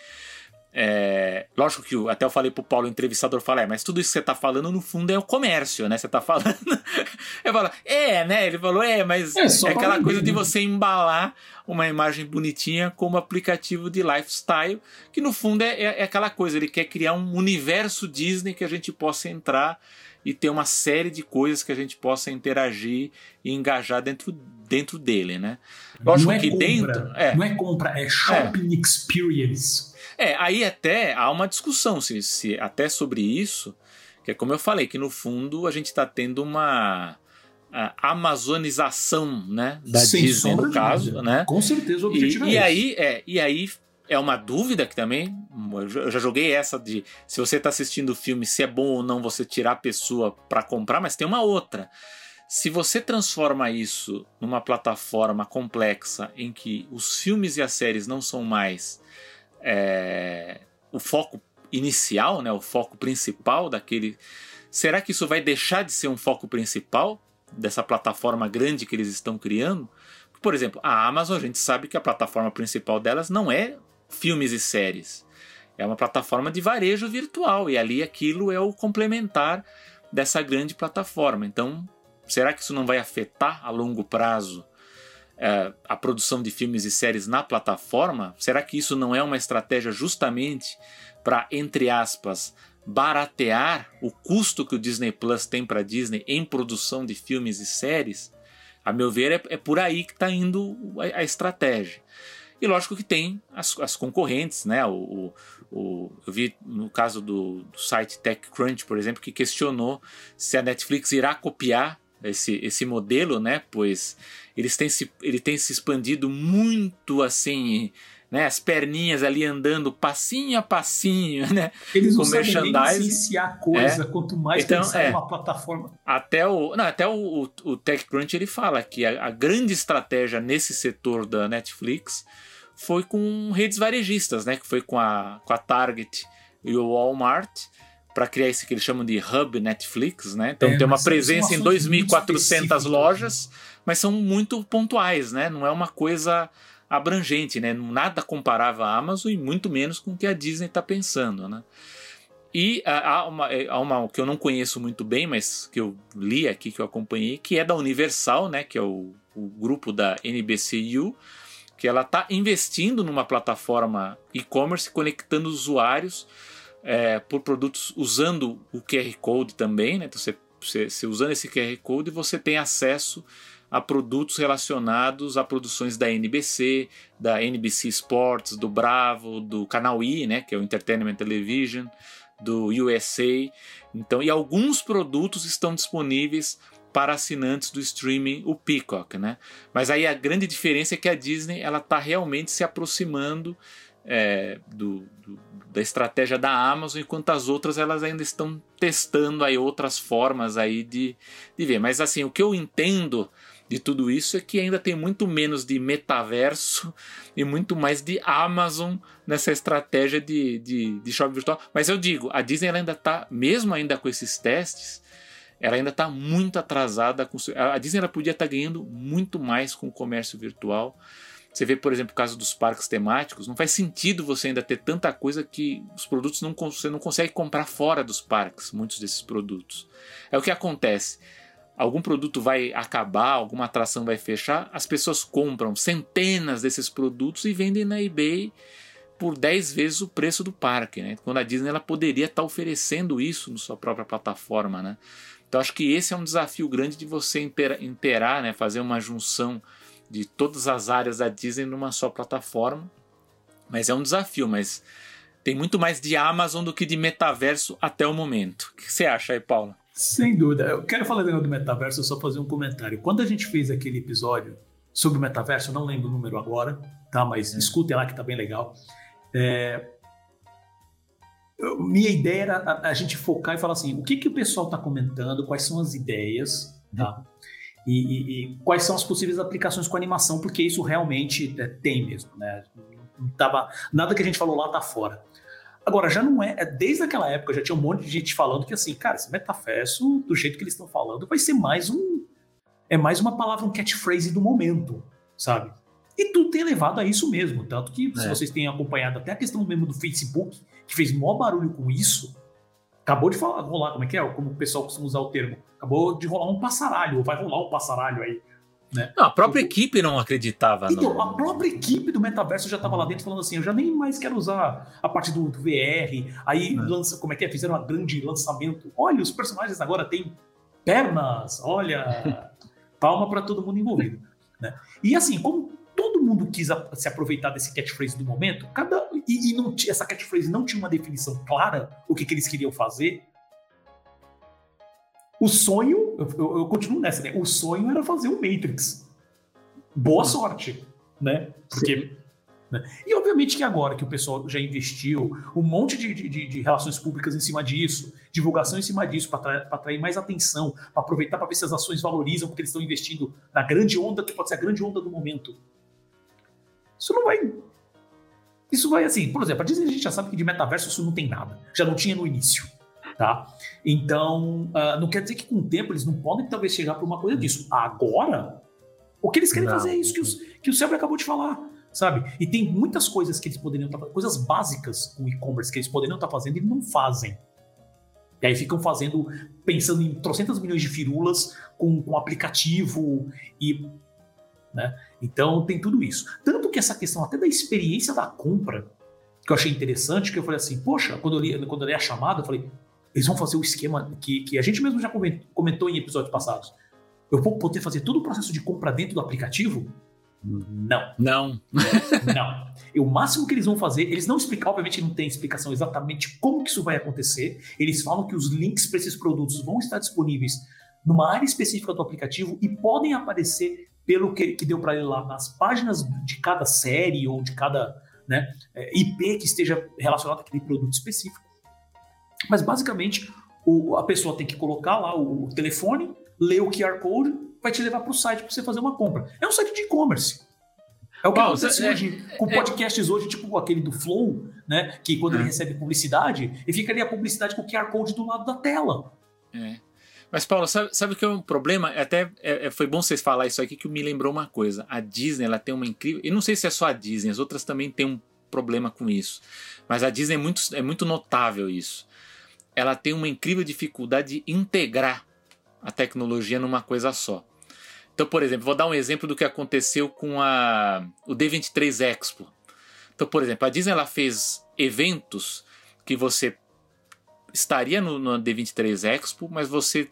É, lógico que até eu falei pro Paulo, o entrevistador, fala, é, mas tudo isso que você tá falando no fundo é o comércio, né? Você tá falando. eu falo, é, né? Ele falou, é, mas é, é aquela coisa de você embalar uma imagem bonitinha como aplicativo de lifestyle, que no fundo é, é, é aquela coisa, ele quer criar um universo Disney que a gente possa entrar e ter uma série de coisas que a gente possa interagir e engajar dentro, dentro dele, né? Lógico não é que compra, dentro. É, não é compra, é shopping é. experience. É, aí até há uma discussão se, se até sobre isso, que é como eu falei, que no fundo a gente está tendo uma amazonização né, da Sem Disney, no caso. Né? Com certeza o objetivo e, é e aí, é, e aí é uma dúvida que também. Eu já joguei essa de se você está assistindo o filme, se é bom ou não você tirar a pessoa para comprar, mas tem uma outra. Se você transforma isso numa plataforma complexa em que os filmes e as séries não são mais é, o foco inicial, né, o foco principal daquele. Será que isso vai deixar de ser um foco principal dessa plataforma grande que eles estão criando? Por exemplo, a Amazon, a gente sabe que a plataforma principal delas não é filmes e séries. É uma plataforma de varejo virtual e ali aquilo é o complementar dessa grande plataforma. Então, será que isso não vai afetar a longo prazo é, a produção de filmes e séries na plataforma? Será que isso não é uma estratégia justamente para, entre aspas, baratear o custo que o Disney Plus tem para a Disney em produção de filmes e séries? A meu ver, é, é por aí que está indo a, a estratégia. E lógico que tem as, as concorrentes, né? O, o, o, eu vi no caso do, do, site TechCrunch, por exemplo, que questionou se a Netflix irá copiar esse, esse modelo, né? Pois eles têm se, ele tem se expandido muito assim né? As perninhas ali andando passinho a passinho, né? Eles não sabem nem a coisa, é. quanto mais então, pensar é. uma plataforma. Até o, não, até o, o, o TechCrunch ele fala que a, a grande estratégia nesse setor da Netflix foi com redes varejistas, né? Que foi com a, com a Target e o Walmart para criar esse que eles chamam de hub Netflix, né? Então é, tem uma presença em 2.400 lojas, né? mas são muito pontuais, né? Não é uma coisa abrangente, né? Nada comparava a Amazon e muito menos com o que a Disney está pensando, né? E há uma, é, há uma que eu não conheço muito bem, mas que eu li aqui, que eu acompanhei, que é da Universal, né? Que é o, o grupo da NBCU, que ela está investindo numa plataforma e-commerce conectando usuários é, por produtos usando o QR Code também, né? Então você, você, você usando esse QR Code você tem acesso a produtos relacionados a produções da NBC, da NBC Sports, do Bravo, do Canal I, né, que é o Entertainment Television, do USA. Então, e alguns produtos estão disponíveis para assinantes do streaming, o Peacock, né? Mas aí a grande diferença é que a Disney ela está realmente se aproximando é, do, do, da estratégia da Amazon, enquanto as outras elas ainda estão testando aí outras formas aí de, de ver. Mas assim, o que eu entendo de tudo isso é que ainda tem muito menos de metaverso e muito mais de Amazon nessa estratégia de, de, de shopping virtual. Mas eu digo, a Disney ainda está, mesmo ainda com esses testes, ela ainda está muito atrasada. Com, a Disney podia estar tá ganhando muito mais com o comércio virtual. Você vê, por exemplo, o caso dos parques temáticos, não faz sentido você ainda ter tanta coisa que os produtos não, você não consegue comprar fora dos parques, muitos desses produtos. É o que acontece algum produto vai acabar, alguma atração vai fechar, as pessoas compram centenas desses produtos e vendem na eBay por 10 vezes o preço do parque, né? Quando a Disney ela poderia estar tá oferecendo isso na sua própria plataforma, né? Então acho que esse é um desafio grande de você interar, né? Fazer uma junção de todas as áreas da Disney numa só plataforma. Mas é um desafio, mas tem muito mais de Amazon do que de metaverso até o momento. O que você acha aí, Paula? Sem dúvida. Eu quero falar do metaverso, só fazer um comentário. Quando a gente fez aquele episódio sobre o metaverso, eu não lembro o número agora, tá? Mas é. escutem lá que tá bem legal. É... Minha ideia era a, a, gente focar e falar assim, o que, que o pessoal está comentando, quais são as ideias, tá? E, e, e, quais são as possíveis aplicações com animação, porque isso realmente é, tem mesmo, né? Tava, nada que a gente falou lá tá fora. Agora, já não é, é. Desde aquela época já tinha um monte de gente falando que assim, cara, esse metaverso, do jeito que eles estão falando, vai ser mais um. É mais uma palavra, um catchphrase do momento, sabe? E tudo tem levado a isso mesmo. Tanto que, é. se vocês têm acompanhado até a questão mesmo do Facebook, que fez maior barulho com isso, acabou de falar, rolar, como é que é? Como o pessoal costuma usar o termo. Acabou de rolar um passaralho, ou vai rolar um passaralho aí. Né? Não, a própria equipe não acreditava. Então, no... a própria equipe do metaverso já estava lá dentro falando assim: eu já nem mais quero usar a parte do, do VR. Aí é. lança, como é que é? Fizeram um grande lançamento. Olha, os personagens agora têm pernas, olha. Palma para todo mundo envolvido. Né? E assim, como todo mundo quis se aproveitar desse catchphrase do momento, cada e, e não, essa catchphrase não tinha uma definição clara o que, que eles queriam fazer. O sonho, eu, eu, eu, continuo nessa, né? O sonho era fazer o Matrix. Boa sorte, né? Porque. Né? E obviamente que agora que o pessoal já investiu um monte de, de, de relações públicas em cima disso, divulgação em cima disso, para atrair mais atenção, para aproveitar para ver se as ações valorizam, porque eles estão investindo na grande onda, que pode ser a grande onda do momento. Isso não vai. Isso vai assim, por exemplo, a Disney a gente já sabe que de metaverso isso não tem nada. Já não tinha no início. Tá? Então, uh, não quer dizer que com o tempo eles não podem talvez chegar para uma coisa disso. Agora, o que eles querem não. fazer é isso que, os, que o Selby acabou de falar, sabe? E tem muitas coisas que eles poderiam estar tá fazendo, coisas básicas com e-commerce que eles poderiam estar tá fazendo e não fazem. E aí ficam fazendo, pensando em trocentas milhões de firulas com, com aplicativo e. Né? Então tem tudo isso. Tanto que essa questão até da experiência da compra, que eu achei interessante, que eu falei assim, poxa, quando eu li, quando eu li a chamada, eu falei, eles vão fazer o esquema que, que a gente mesmo já comentou em episódios passados. Eu vou poder fazer todo o processo de compra dentro do aplicativo? Não. Não. não. E o máximo que eles vão fazer, eles não explicam, obviamente não tem explicação exatamente como que isso vai acontecer. Eles falam que os links para esses produtos vão estar disponíveis numa área específica do aplicativo e podem aparecer pelo que, que deu para ele lá nas páginas de cada série ou de cada né, é, IP que esteja relacionado àquele produto específico. Mas basicamente o, a pessoa tem que colocar lá o, o telefone, ler o QR Code, vai te levar para o site para você fazer uma compra. É um site de e-commerce. É o que Paulo, acontece é, hoje com é, podcasts hoje, tipo aquele do Flow, né? Que quando é. ele recebe publicidade, e fica ali a publicidade com o QR Code do lado da tela. É. Mas, Paulo, sabe, sabe o que é um problema? Até é, é, foi bom vocês falar isso aqui que me lembrou uma coisa. A Disney ela tem uma incrível. E não sei se é só a Disney, as outras também têm um problema com isso. Mas a Disney é muito, é muito notável isso. Ela tem uma incrível dificuldade de integrar a tecnologia numa coisa só. Então, por exemplo, vou dar um exemplo do que aconteceu com a, o D23 Expo. Então, por exemplo, a Disney ela fez eventos que você estaria no, no D23 Expo, mas você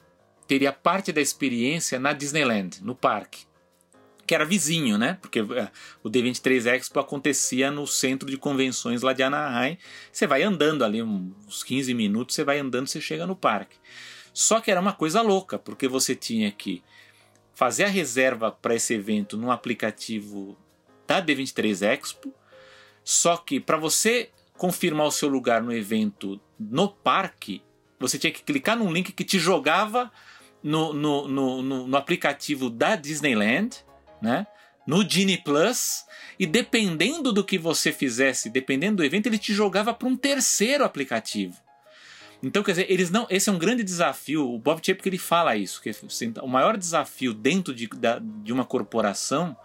teria parte da experiência na Disneyland, no parque. Que era vizinho, né? Porque é, o D23 Expo acontecia no centro de convenções lá de Anaheim. Você vai andando ali uns 15 minutos, você vai andando, você chega no parque. Só que era uma coisa louca, porque você tinha que fazer a reserva para esse evento no aplicativo da D23 Expo. Só que para você confirmar o seu lugar no evento no parque, você tinha que clicar num link que te jogava no, no, no, no, aplicativo da Disneyland, né? no Genie Plus, e dependendo do que você fizesse, dependendo do evento, ele te jogava para um terceiro aplicativo. Então, quer dizer, eles não. Esse é um grande desafio. O Bob Chapek ele fala isso, que assim, o maior desafio dentro de, da, de uma corporação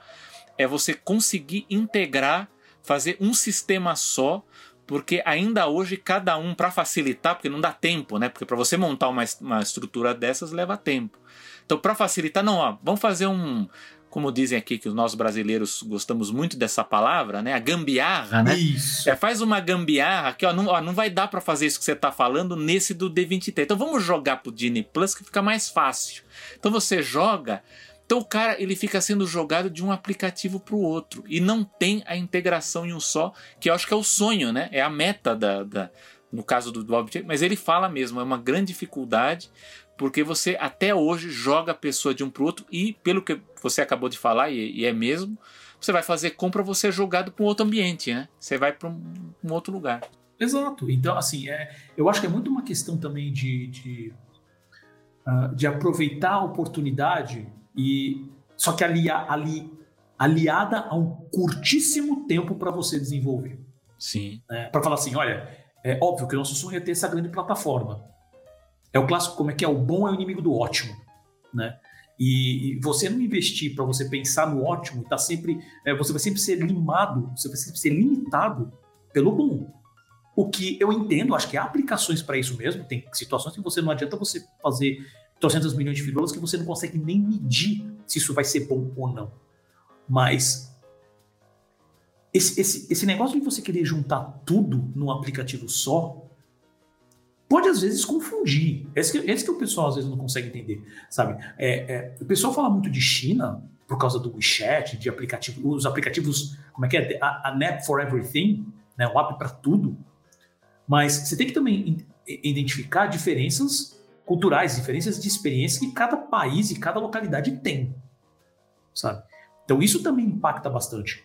é você conseguir integrar, fazer um sistema só, porque ainda hoje cada um, para facilitar, porque não dá tempo, né? Porque para você montar uma, uma estrutura dessas leva tempo. Então, para facilitar, não, ó, vamos fazer um, como dizem aqui que nós brasileiros gostamos muito dessa palavra, né? A gambiarra, né? Isso. É, faz uma gambiarra que ó, não, ó, não vai dar para fazer isso que você está falando nesse do D23. Então vamos jogar pro Disney Plus que fica mais fácil. Então você joga, então o cara ele fica sendo jogado de um aplicativo para o outro e não tem a integração em um só, que eu acho que é o sonho, né? É a meta da, da no caso do Bob, mas ele fala mesmo, é uma grande dificuldade porque você até hoje joga a pessoa de um para outro e, pelo que você acabou de falar, e, e é mesmo, você vai fazer compra, você é jogado para um outro ambiente, né? Você vai para um, um, outro lugar. Exato. Então, assim, é, eu acho que é muito uma questão também de, de, uh, de aproveitar a oportunidade e só que ali, ali, aliada a um curtíssimo tempo para você desenvolver. Sim. É, para falar assim, olha, é óbvio que o nosso sonho é ter essa grande plataforma. É o clássico, como é que é? O bom é o inimigo do ótimo, né? E, e você não investir para você pensar no ótimo, tá sempre, é, você vai sempre ser limado, você vai sempre ser limitado pelo bom. O que eu entendo, acho que há aplicações para isso mesmo. Tem situações que você não adianta você fazer 300 milhões de figuras que você não consegue nem medir se isso vai ser bom ou não. Mas esse, esse, esse negócio de você querer juntar tudo num aplicativo só, pode às vezes confundir. Esse que, esse que o pessoal às vezes não consegue entender, sabe? É, é, o pessoal fala muito de China por causa do WeChat, de aplicativo, os aplicativos, como é que é? A, a for Everything, né? o app para tudo. Mas você tem que também identificar diferenças culturais, diferenças de experiência que cada país e cada localidade tem, sabe? Então isso também impacta bastante.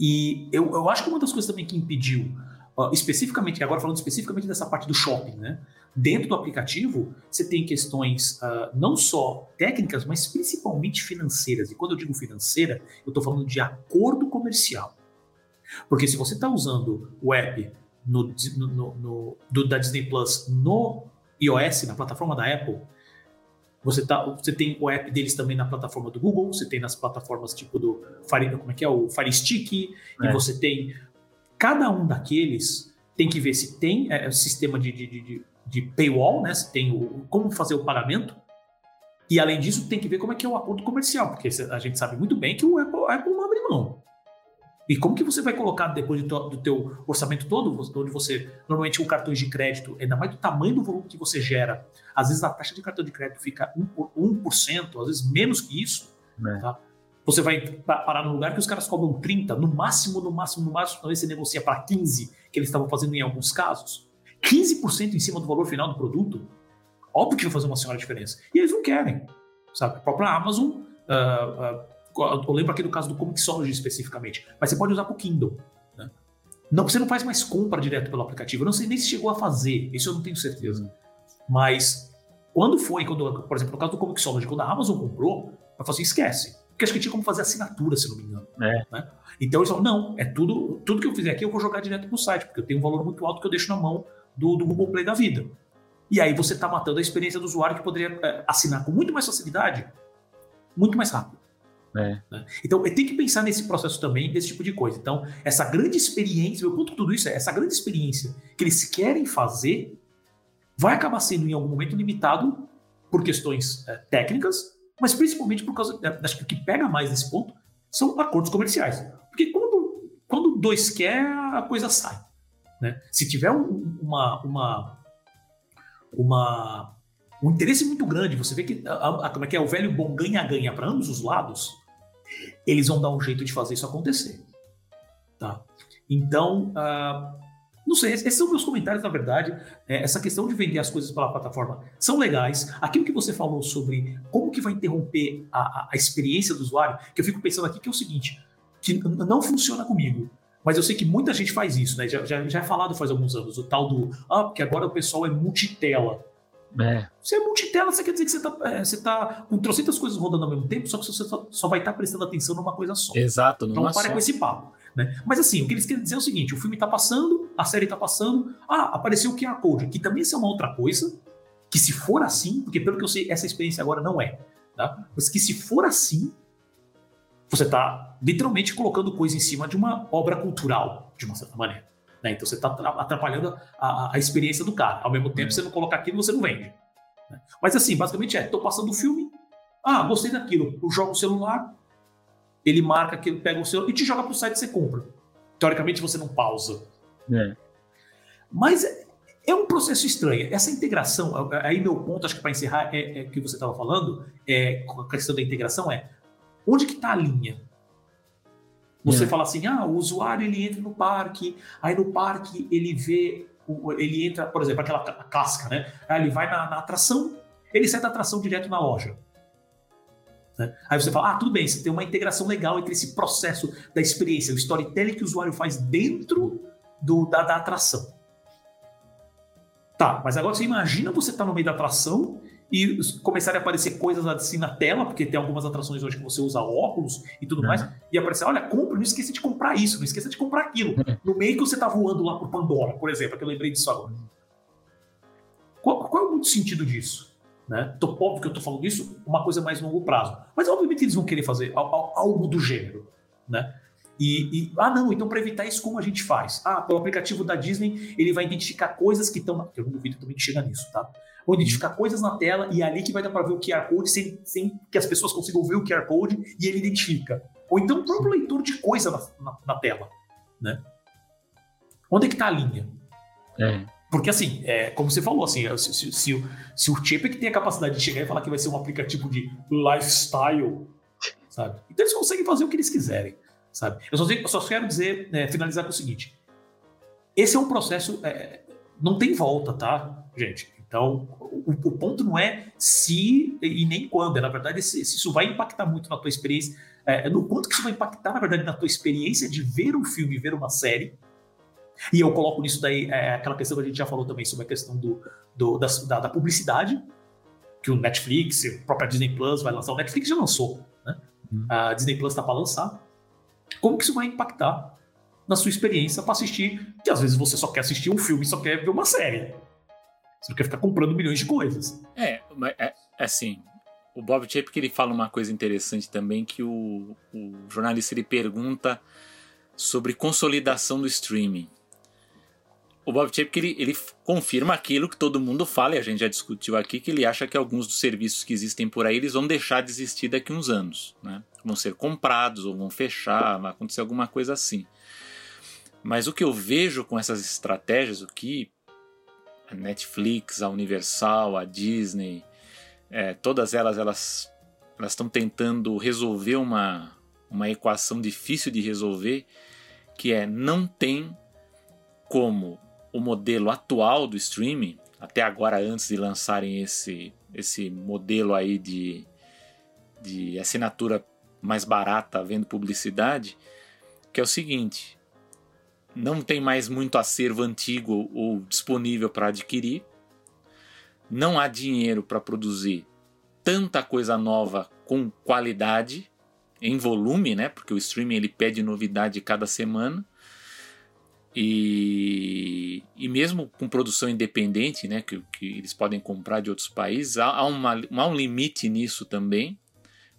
E eu, eu acho que uma das coisas também que impediu especificamente, agora falando especificamente dessa parte do shopping, né? Dentro do aplicativo, você tem questões uh, não só técnicas, mas principalmente financeiras. E quando eu digo financeira, eu estou falando de acordo comercial. Porque se você está usando o app no, no, no, do, da Disney Plus no iOS, na plataforma da Apple, você, tá, você tem o app deles também na plataforma do Google, você tem nas plataformas tipo do Fire, como é que é, o Fire Stick, é. e você tem Cada um daqueles tem que ver se tem é, sistema de, de, de, de, paywall, né? Se tem o, como fazer o pagamento. E além disso, tem que ver como é que é o acordo comercial, porque a gente sabe muito bem que o Apple, a Apple não abre mão. E como que você vai colocar depois do, teu orçamento todo, onde você normalmente com cartões de crédito, ainda mais do tamanho do volume que você gera, às vezes a taxa de cartão de crédito fica 1%, 1% às vezes menos que isso, é. tá? Você vai parar no lugar que os caras cobram 30, no máximo, no máximo, no máximo, talvez você negocia para 15, que eles estavam fazendo em alguns casos. 15% em cima do valor final do produto. Óbvio que vai fazer uma senhora diferença. E eles não querem. Sabe? A própria Amazon, uh, uh, eu lembro aqui do caso do Comixology especificamente, mas você pode usar para o Kindle. Né? Não, você não faz mais compra direto pelo aplicativo. Eu não sei nem se chegou a fazer, isso eu não tenho certeza. Mas quando foi, quando, por exemplo, no caso do Comixology, quando a Amazon comprou, ela falou assim: esquece. Porque acho que tinha como fazer assinatura, se não me engano. É. Né? Então eles falam: não, é tudo, tudo que eu fizer aqui eu vou jogar direto pro site, porque eu tenho um valor muito alto que eu deixo na mão do, do Google Play da vida. E aí você está matando a experiência do usuário que poderia é, assinar com muito mais facilidade, muito mais rápido. É. Né? Então, tem que pensar nesse processo também, desse tipo de coisa. Então, essa grande experiência, meu ponto tudo isso é essa grande experiência que eles querem fazer vai acabar sendo em algum momento limitado por questões é, técnicas, mas principalmente por causa, é, acho que o que pega mais nesse ponto são acordos comerciais. Porque quando, quando dois quer, a coisa sai. Né? Se tiver um, uma, uma, uma, um interesse muito grande, você vê que, a, a, como é que é, o velho bom ganha-ganha para ambos os lados, eles vão dar um jeito de fazer isso acontecer. Tá? Então, uh, não sei, esses são meus comentários, na verdade. É, essa questão de vender as coisas pela plataforma são legais. Aquilo que você falou sobre como que vai interromper a, a, experiência do usuário, que eu fico pensando aqui que é o seguinte, que não funciona comigo. Mas eu sei que muita gente faz isso, né? Já, já, já é falado faz alguns anos, o tal do. Ah, porque agora o pessoal é multitela. É. Você é multitela, você quer dizer que você está é, você tá com trocentas coisas rodando ao mesmo tempo, só que você só, só vai estar tá prestando atenção numa coisa só. Exato, não Então para com esse papo. Né? Mas assim, o que eles querem dizer é o seguinte: o filme está passando, a série está passando, ah, apareceu o QR Code, que também é uma outra coisa, que se for assim, porque pelo que eu sei, essa experiência agora não é, tá? mas que se for assim, você está literalmente colocando coisa em cima de uma obra cultural, de uma certa maneira. Né? Então você está atrapalhando a, a, experiência do cara. Ao mesmo tempo, é. você não colocar aquilo, você não vende. Né? Mas assim, basicamente é: estou passando o filme, ah, gostei daquilo, eu jogo o celular, ele marca ele pega o seu e te joga para o site e você compra. Teoricamente você não pausa. É. Mas é, é, um processo estranho. Essa integração, aí meu ponto, acho que para encerrar, é, é que você estava falando, é, com a questão da integração é onde que está a linha? Você fala assim, ah, o usuário ele entra no parque, aí no parque ele vê, ele entra, por exemplo, aquela casca, né? Aí ele vai na, na atração, ele sai da atração direto na loja. Né? Aí você fala, ah, tudo bem, você tem uma integração legal entre esse processo da experiência, o storytelling que o usuário faz dentro do, da, da atração. Tá, mas agora você imagina você estar tá no meio da atração e começarem a aparecer coisas assim na tela, porque tem algumas atrações hoje que você usa óculos e tudo uhum. mais, e aparecer, olha, compra, não esqueça de comprar isso, não esqueça de comprar aquilo. no meio que você está voando lá por Pandora, por exemplo, que eu lembrei disso agora. Qual, qual é o muito sentido disso? Né? Tô, óbvio que eu estou falando isso uma coisa mais longo prazo. Mas obviamente eles vão querer fazer algo do gênero. Né? E, e, ah, não, então para evitar isso, como a gente faz? Ah, pelo aplicativo da Disney, ele vai identificar coisas que estão. Eu não duvido também que chega nisso, tá? Vou identificar coisas na tela e é ali que vai dar para ver o QR Code sem, sem, que as pessoas consigam ver o QR Code e ele identifica. Ou então o próprio leitor de coisa na, na, na tela, né? Onde é que está a linha? É. Porque, assim, é, como você falou, assim, se, se, se, se o Chip é que tem a capacidade de chegar e falar que vai ser um aplicativo de lifestyle, sabe? Então eles conseguem fazer o que eles quiserem, sabe? Eu só, eu só quero dizer, é, finalizar com o seguinte: esse é um processo, é, não tem volta, tá, gente? Então, o, o, ponto não é se e nem quando, é, na verdade, se, se isso vai impactar muito na tua experiência, é, no quanto que isso vai impactar, na verdade, na tua experiência de ver um filme, ver uma série, e eu coloco nisso daí é, aquela questão que a gente já falou também sobre a questão do, do da, da, publicidade, que o Netflix, a própria Disney Plus vai lançar. O Netflix já lançou, né? Uhum. A Disney Plus está para lançar. Como que isso vai impactar na sua experiência para assistir? Que às vezes você só quer assistir um filme, só quer ver uma série. Você não quer ficar comprando milhões de coisas. É, mas é, é assim. O Bob Chapek ele fala uma coisa interessante também que o, o jornalista ele pergunta sobre consolidação do streaming o Bob Chapek ele, ele confirma aquilo que todo mundo fala, e a gente já discutiu aqui, que ele acha que alguns dos serviços que existem por aí eles vão deixar de existir daqui uns anos. Né? Vão ser comprados ou vão fechar, vai acontecer alguma coisa assim. Mas o que eu vejo com essas estratégias, o que a Netflix, a Universal, a Disney, é, todas elas elas elas estão tentando resolver uma, uma equação difícil de resolver, que é não tem como o modelo atual do streaming, até agora antes de lançarem esse, esse modelo aí de, de assinatura mais barata vendo publicidade, que é o seguinte: não tem mais muito acervo antigo ou disponível para adquirir. Não há dinheiro para produzir tanta coisa nova com qualidade em volume, né? Porque o streaming ele pede novidade cada semana. E, e mesmo com produção independente, né, que, que eles podem comprar de outros países, há, há, uma, há um limite nisso também.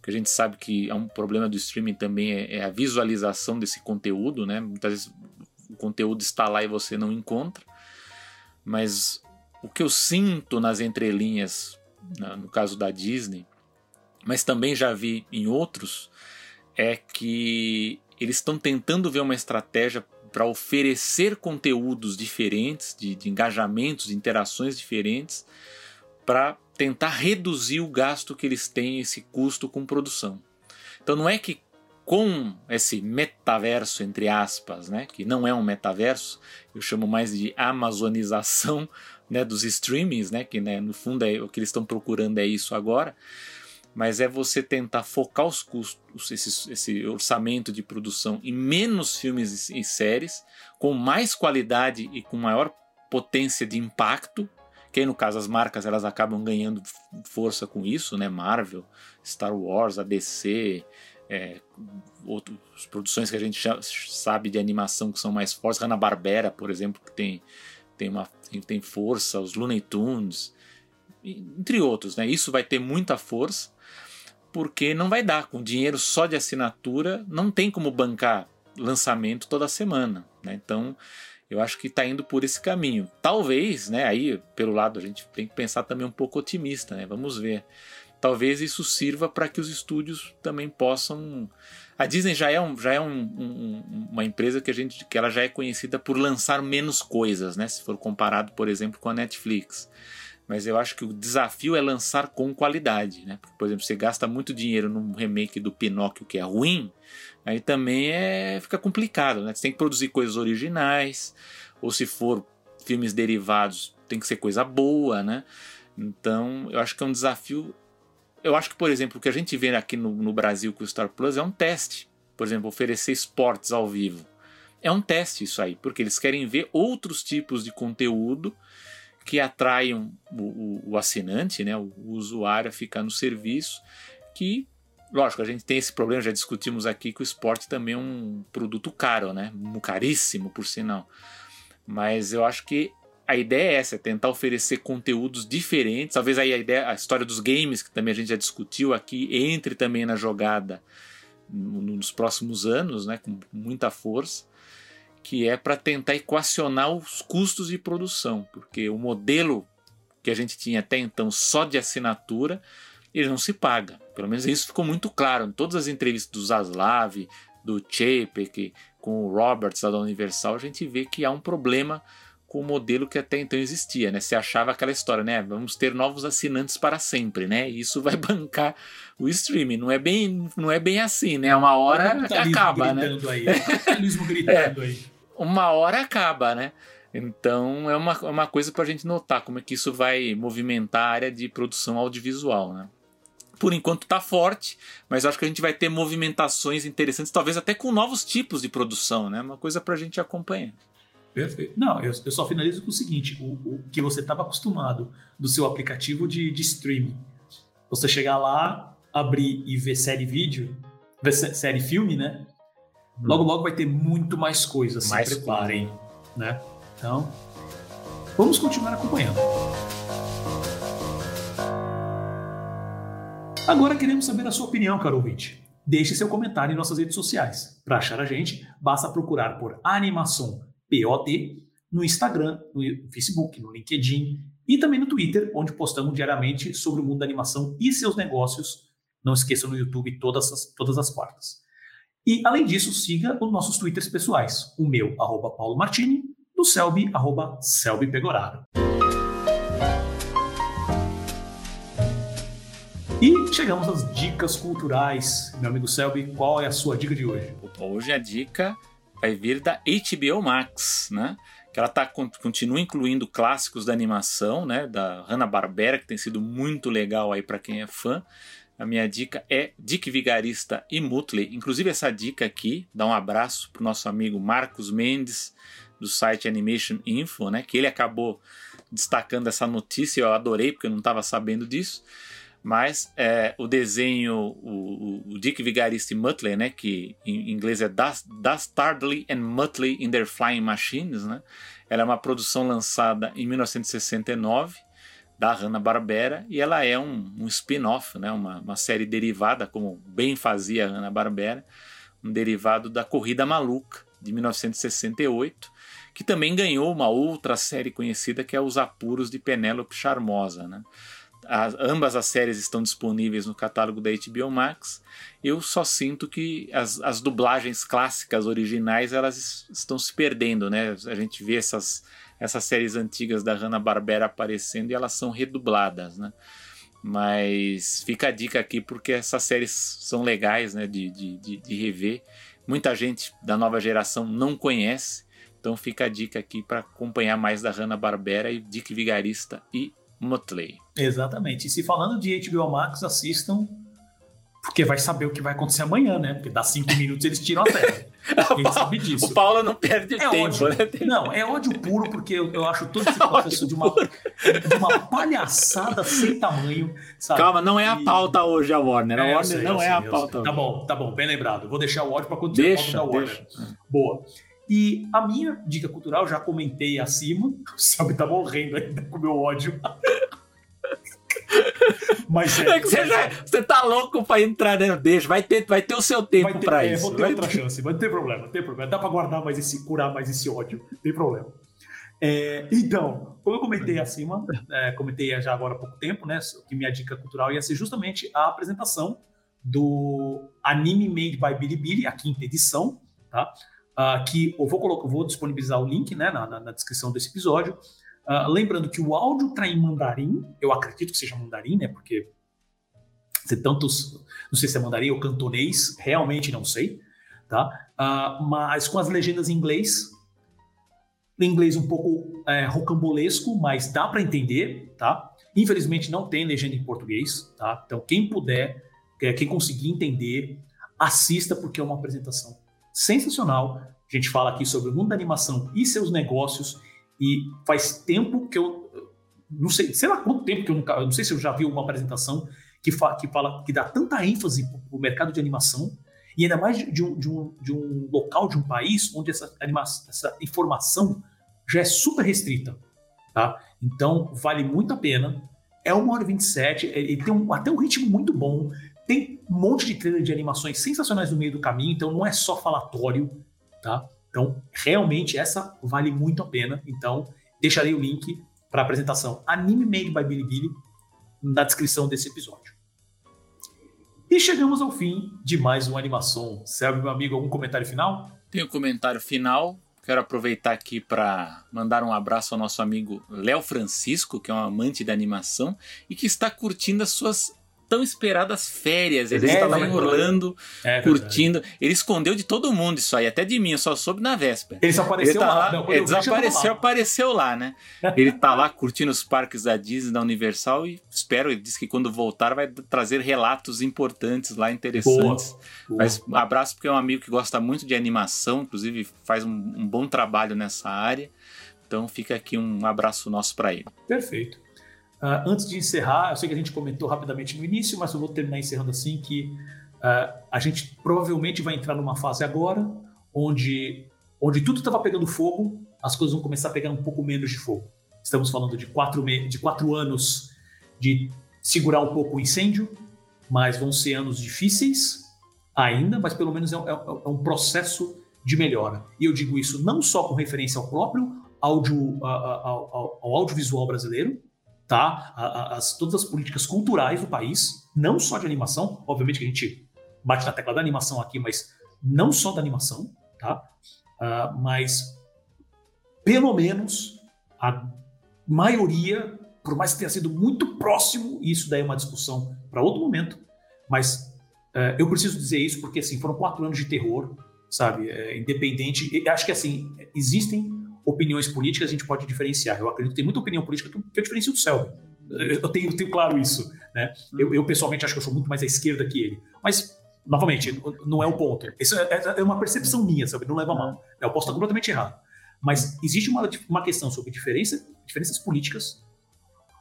Que a gente sabe que é um problema do streaming também é, é, a visualização desse conteúdo, né? Muitas vezes conteúdo está lá e você não encontra. Mas o que eu sinto nas entrelinhas, no caso da Disney, mas também já vi em outros, é que eles estão tentando ver uma estratégia para oferecer conteúdos diferentes, de, de engajamentos, de interações diferentes, para tentar reduzir o gasto que eles têm, esse custo com produção. Então não é que com esse metaverso, entre aspas, né, que não é um metaverso, eu chamo mais de amazonização né, dos streamings, né, que né, no fundo é o que eles estão procurando é isso agora, mas é você tentar focar os custos, esse, esse orçamento de produção em menos filmes e séries, com mais qualidade e com maior potência de impacto, que aí no caso as marcas elas acabam ganhando força com isso, né? Marvel, Star Wars, a DC, é, outras produções que a gente já sabe de animação que são mais fortes, Hanna Barbera, por exemplo, que tem tem uma tem força, os Looney Tunes, entre outros, né? Isso vai ter muita força porque não vai dar. Com dinheiro só de assinatura, não tem como bancar lançamento toda semana. Né? Então, eu acho que está indo por esse caminho. Talvez, né, aí pelo lado a gente tem que pensar também um pouco otimista, né? Vamos ver. Talvez isso sirva para que os estúdios também possam. A Disney já é, um, já é um, um, uma empresa que a gente que ela já é conhecida por lançar menos coisas, né? Se for comparado, por exemplo, com a Netflix mas eu acho que o desafio é lançar com qualidade, né? Porque, por exemplo, você gasta muito dinheiro num remake do Pinóquio que é ruim, aí também é fica complicado, né? Você tem que produzir coisas originais, ou se for filmes derivados, tem que ser coisa boa, né? Então, eu acho que é um desafio. Eu acho que, por exemplo, o que a gente vê aqui no, no Brasil com o Star Plus é um teste. Por exemplo, oferecer esportes ao vivo. É um teste isso aí, porque eles querem ver outros tipos de conteúdo que atraiam o, o, o assinante, né, o, o usuário a ficar no serviço, que lógico, a gente tem esse problema, já discutimos aqui que o esporte também é um produto caro, né? Caríssimo, por sinal. Mas eu acho que a ideia é essa, é tentar oferecer conteúdos diferentes. Talvez aí a ideia, a história dos games, que também a gente já discutiu aqui, entre também na jogada nos próximos anos, né? Com muita força que é para tentar equacionar os custos de produção, porque o modelo que a gente tinha até então só de assinatura, ele não se paga. Pelo menos isso ficou muito claro em todas as entrevistas do Zaslav, do Chapek, com o Roberts da Universal, a gente vê que há um problema com o modelo que até então existia, né? Se achava aquela história, né? Vamos ter novos assinantes para sempre, né? E isso vai bancar o streaming. Não é bem, não é bem assim, né? Uma hora acaba, né? Aí, capitalismo gritando é, aí. Uma hora acaba, né? Então é uma, é uma coisa para a gente notar como é que isso vai movimentar a área de produção audiovisual, né? Por enquanto está forte, mas acho que a gente vai ter movimentações interessantes, talvez até com novos tipos de produção, né? Uma coisa para a gente acompanhar. Perfeito. Não, eu, eu só finalizo com o seguinte: o, o que você estava acostumado do seu aplicativo de, de streaming. Você chegar lá, abrir e ver série vídeo, ver série filme, né? Hum. Logo, logo vai ter muito mais coisas. Mais se preparem. Né? Então, vamos continuar acompanhando. Agora queremos saber a sua opinião, caro ouvinte. Deixe seu comentário em nossas redes sociais. Para achar a gente, basta procurar por Animação POD no Instagram, no Facebook, no LinkedIn e também no Twitter, onde postamos diariamente sobre o mundo da animação e seus negócios. Não esqueçam no YouTube todas as, todas as quartas. E, além disso, siga os nossos twitters pessoais. O meu, arroba Paulo Martini, do Selby, arroba Selby Pegoraro. E chegamos às dicas culturais. Meu amigo Selby, qual é a sua dica de hoje? Hoje a dica vai vir da HBO Max, né? Que ela tá, continua incluindo clássicos da animação, né? Da Hanna-Barbera, que tem sido muito legal aí para quem é fã. A minha dica é Dick Vigarista e Mutley. Inclusive, essa dica aqui, dá um abraço pro nosso amigo Marcos Mendes, do site Animation Info, né? Que ele acabou destacando essa notícia. Eu adorei, porque eu não estava sabendo disso. Mas é, o desenho, o, o, Dick Vigarista e Muttley, né? Que em inglês é Dastardly and Muttley in Their Flying Machines, né? Ela é uma produção lançada em 1969 da Hanna-Barbera e ela é um, um spin-off, né? uma, uma série derivada, como bem fazia a Hanna-Barbera, um derivado da Corrida Maluca, de 1968, que também ganhou uma outra série conhecida que é Os Apuros de Penélope Charmosa. Né? As, ambas as séries estão disponíveis no catálogo da HBO Max. Eu só sinto que as, as dublagens clássicas originais elas estão se perdendo, né? A gente vê essas essas séries antigas da Hanna-Barbera aparecendo e elas são redubladas, né? Mas fica a dica aqui porque essas séries são legais né, de, de, de, rever. Muita gente da nova geração não conhece, então fica a dica aqui para acompanhar mais da Hanna-Barbera e Dick Vigarista e Motley. Exatamente. E se falando de HBO Max, assistam porque vai saber o que vai acontecer amanhã, né? Porque dá cinco minutos eles tiram a série. A gente sabe disso. O Paulo não perde é tempo, ódio. né? Não, é ódio puro, porque eu, eu acho todo esse processo de uma, de uma palhaçada sem tamanho. Sabe? Calma, não é a pauta hoje, a Warner. A é, Warner sei, não é sei, a pauta. Tá bom, tá bom, bem lembrado. Vou deixar o ódio para quando tiver deixa, da Warner. Deixa. Boa. E a minha dica cultural, já comentei acima, o Sabe tá morrendo ainda com o meu ódio. Mas é, é você, já, você tá louco pra entrar, né? Deixa, vai ter, vai ter o seu tempo ter, pra é, isso. Vou ter vai outra ter... chance, vai ter problema, tem problema. Dá pra guardar mais esse, curar mais esse ódio, tem problema. É, então, como eu comentei acima, é, comentei já agora há pouco tempo, né? Que minha dica cultural ia ser justamente a apresentação do Anime Made by Bilibili, a quinta edição, tá? Uh, que eu vou, colocar, vou disponibilizar o link né, na, na, na descrição desse episódio. Uh, lembrando que o áudio está em mandarim, eu acredito que seja mandarim, né? Porque tem tantos, não sei se é mandarim ou cantonês, realmente não sei, tá? Uh, mas com as legendas em inglês, em inglês um pouco é, rocambolesco, mas dá para entender, tá? Infelizmente não tem legenda em português, tá? Então quem puder, quem conseguir entender, assista porque é uma apresentação sensacional. A gente fala aqui sobre o mundo da animação e seus negócios e faz tempo que eu não sei, sei lá quanto tempo que eu nunca, eu não sei se eu já vi uma apresentação que, fa, que fala que dá tanta ênfase para o mercado de animação e ainda mais de, um, de, um, de um local, de um país onde essa, essa informação já é super restrita, tá? Então vale muito a pena. É uma hora e 27, é, ele tem um, até um ritmo muito bom, tem um monte de trailer de animações sensacionais no meio do caminho, então não é só falatório, tá? Então, realmente, essa vale muito a pena. Então, deixarei o link para a apresentação Anime Made by Bilibili na descrição desse episódio. E chegamos ao fim de mais uma animação. Serve, meu amigo, algum comentário final? Tem um comentário final. Quero aproveitar aqui para mandar um abraço ao nosso amigo Léo Francisco, que é um amante da animação e que está curtindo as suas tão esperadas férias. Ele é, estava em Orlando, é, curtindo. Ele escondeu de todo mundo isso aí, até de mim, eu só soube na véspera. Ele só apareceu ele tá lá. Não, ele desapareceu, apareceu lá, né? ele tá lá curtindo os parques da Disney, da Universal e espero, ele disse que quando voltar vai trazer relatos importantes lá, interessantes. Boa. Mas abraço porque é um amigo que gosta muito de animação, inclusive faz um, um bom trabalho nessa área. Então fica aqui um abraço nosso para ele. Perfeito. Uh, antes de encerrar, eu sei que a gente comentou rapidamente no início, mas eu vou terminar encerrando assim que uh, a gente provavelmente vai entrar numa fase agora onde, onde tudo estava pegando fogo, as coisas vão começar a pegar um pouco menos de fogo. Estamos falando de quatro, de quatro anos de segurar um pouco o incêndio, mas vão ser anos difíceis ainda, mas pelo menos é, é, é um processo de melhora. E eu digo isso não só com referência ao próprio áudio, ao, audiovisual brasileiro, tá? As, todas as políticas culturais do país, não só de animação, obviamente que a gente bate na tecla da animação aqui, mas não só da animação, tá? Uh, mas pelo menos a maioria, por mais que tenha sido muito próximo, e isso daí é uma discussão para outro momento, mas uh, eu preciso dizer isso porque assim foram quatro anos de terror, sabe? É, independente, acho que assim existem opiniões políticas a gente pode diferenciar. Eu acredito que tem muita opinião política que eu diferencio do Selby. Eu tenho, tenho claro isso. Né? Eu, eu, pessoalmente acho que eu sou muito mais à esquerda que ele. Mas, novamente, não é o ponto. Isso é, é, é uma percepção minha, sabe? Não leva a mal. Eu posso estar completamente errado. Mas existe uma, uma questão sobre diferença, diferenças políticas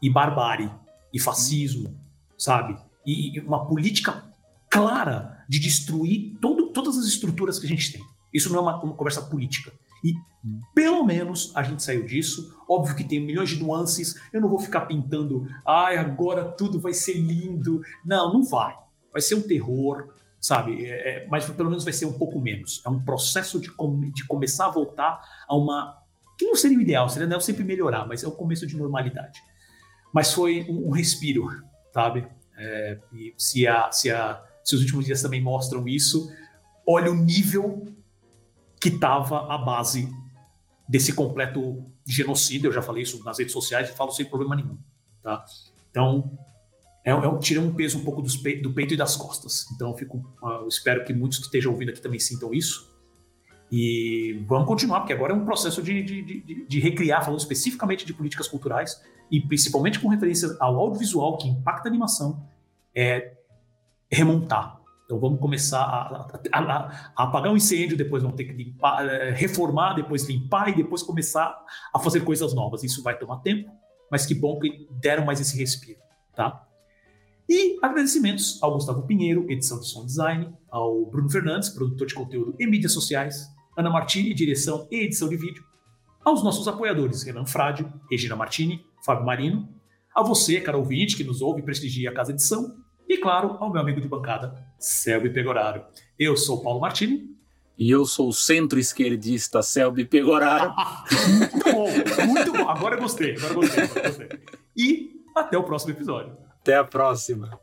e barbárie e fascismo, sabe? E, e uma política clara de destruir todo, todas as estruturas que a gente tem. Isso não é uma, uma conversa política. E pelo menos a gente saiu disso. Óbvio que tem milhões de nuances. Eu não vou ficar pintando, ai, agora tudo vai ser lindo. Não, não vai. Vai ser um terror, sabe? É, é mas pelo menos vai ser um pouco menos. É um processo de, de começar a voltar a uma. que não seria o ideal, seria não sempre melhorar, mas é o começo de normalidade. Mas foi um, um respiro, sabe? É, e se, a, se, a, se os últimos dias também mostram isso, olha o nível que estava a base desse completo genocídio. Eu já falei isso nas redes sociais e falo sem problema nenhum. Tá? Então, é, é, tira um peso um pouco pe do peito e das costas. Então, eu, fico, uh, eu espero que muitos que estejam ouvindo aqui também sintam isso. E vamos continuar, porque agora é um processo de, de, de, de recriar, falando especificamente de políticas culturais, e principalmente com referência ao audiovisual que impacta a animação, é remontar então vamos começar a, a, a, apagar um incêndio, depois vamos ter que limpar, eh, reformar, depois limpar e depois começar a fazer coisas novas. Isso vai tomar tempo, mas que bom que deram mais esse respiro, tá? E agradecimentos ao Gustavo Pinheiro, edição de som design, ao Bruno Fernandes, produtor de conteúdo e mídias sociais, Ana Martini, direção e edição de vídeo, aos nossos apoiadores Renan Frade, Regina Martini, Fábio Marino, a você, cara ouvinte, que nos ouve e prestigia a Casa Edição, e, claro, ao meu amigo de bancada, Selby Pegoraro. Eu sou Paulo Martini. E eu sou o centro-esquerdista Selby Pegoraro. muito bom, muito bom. Agora eu gostei, agora eu gostei, agora eu gostei. E até o próximo episódio. Até a próxima.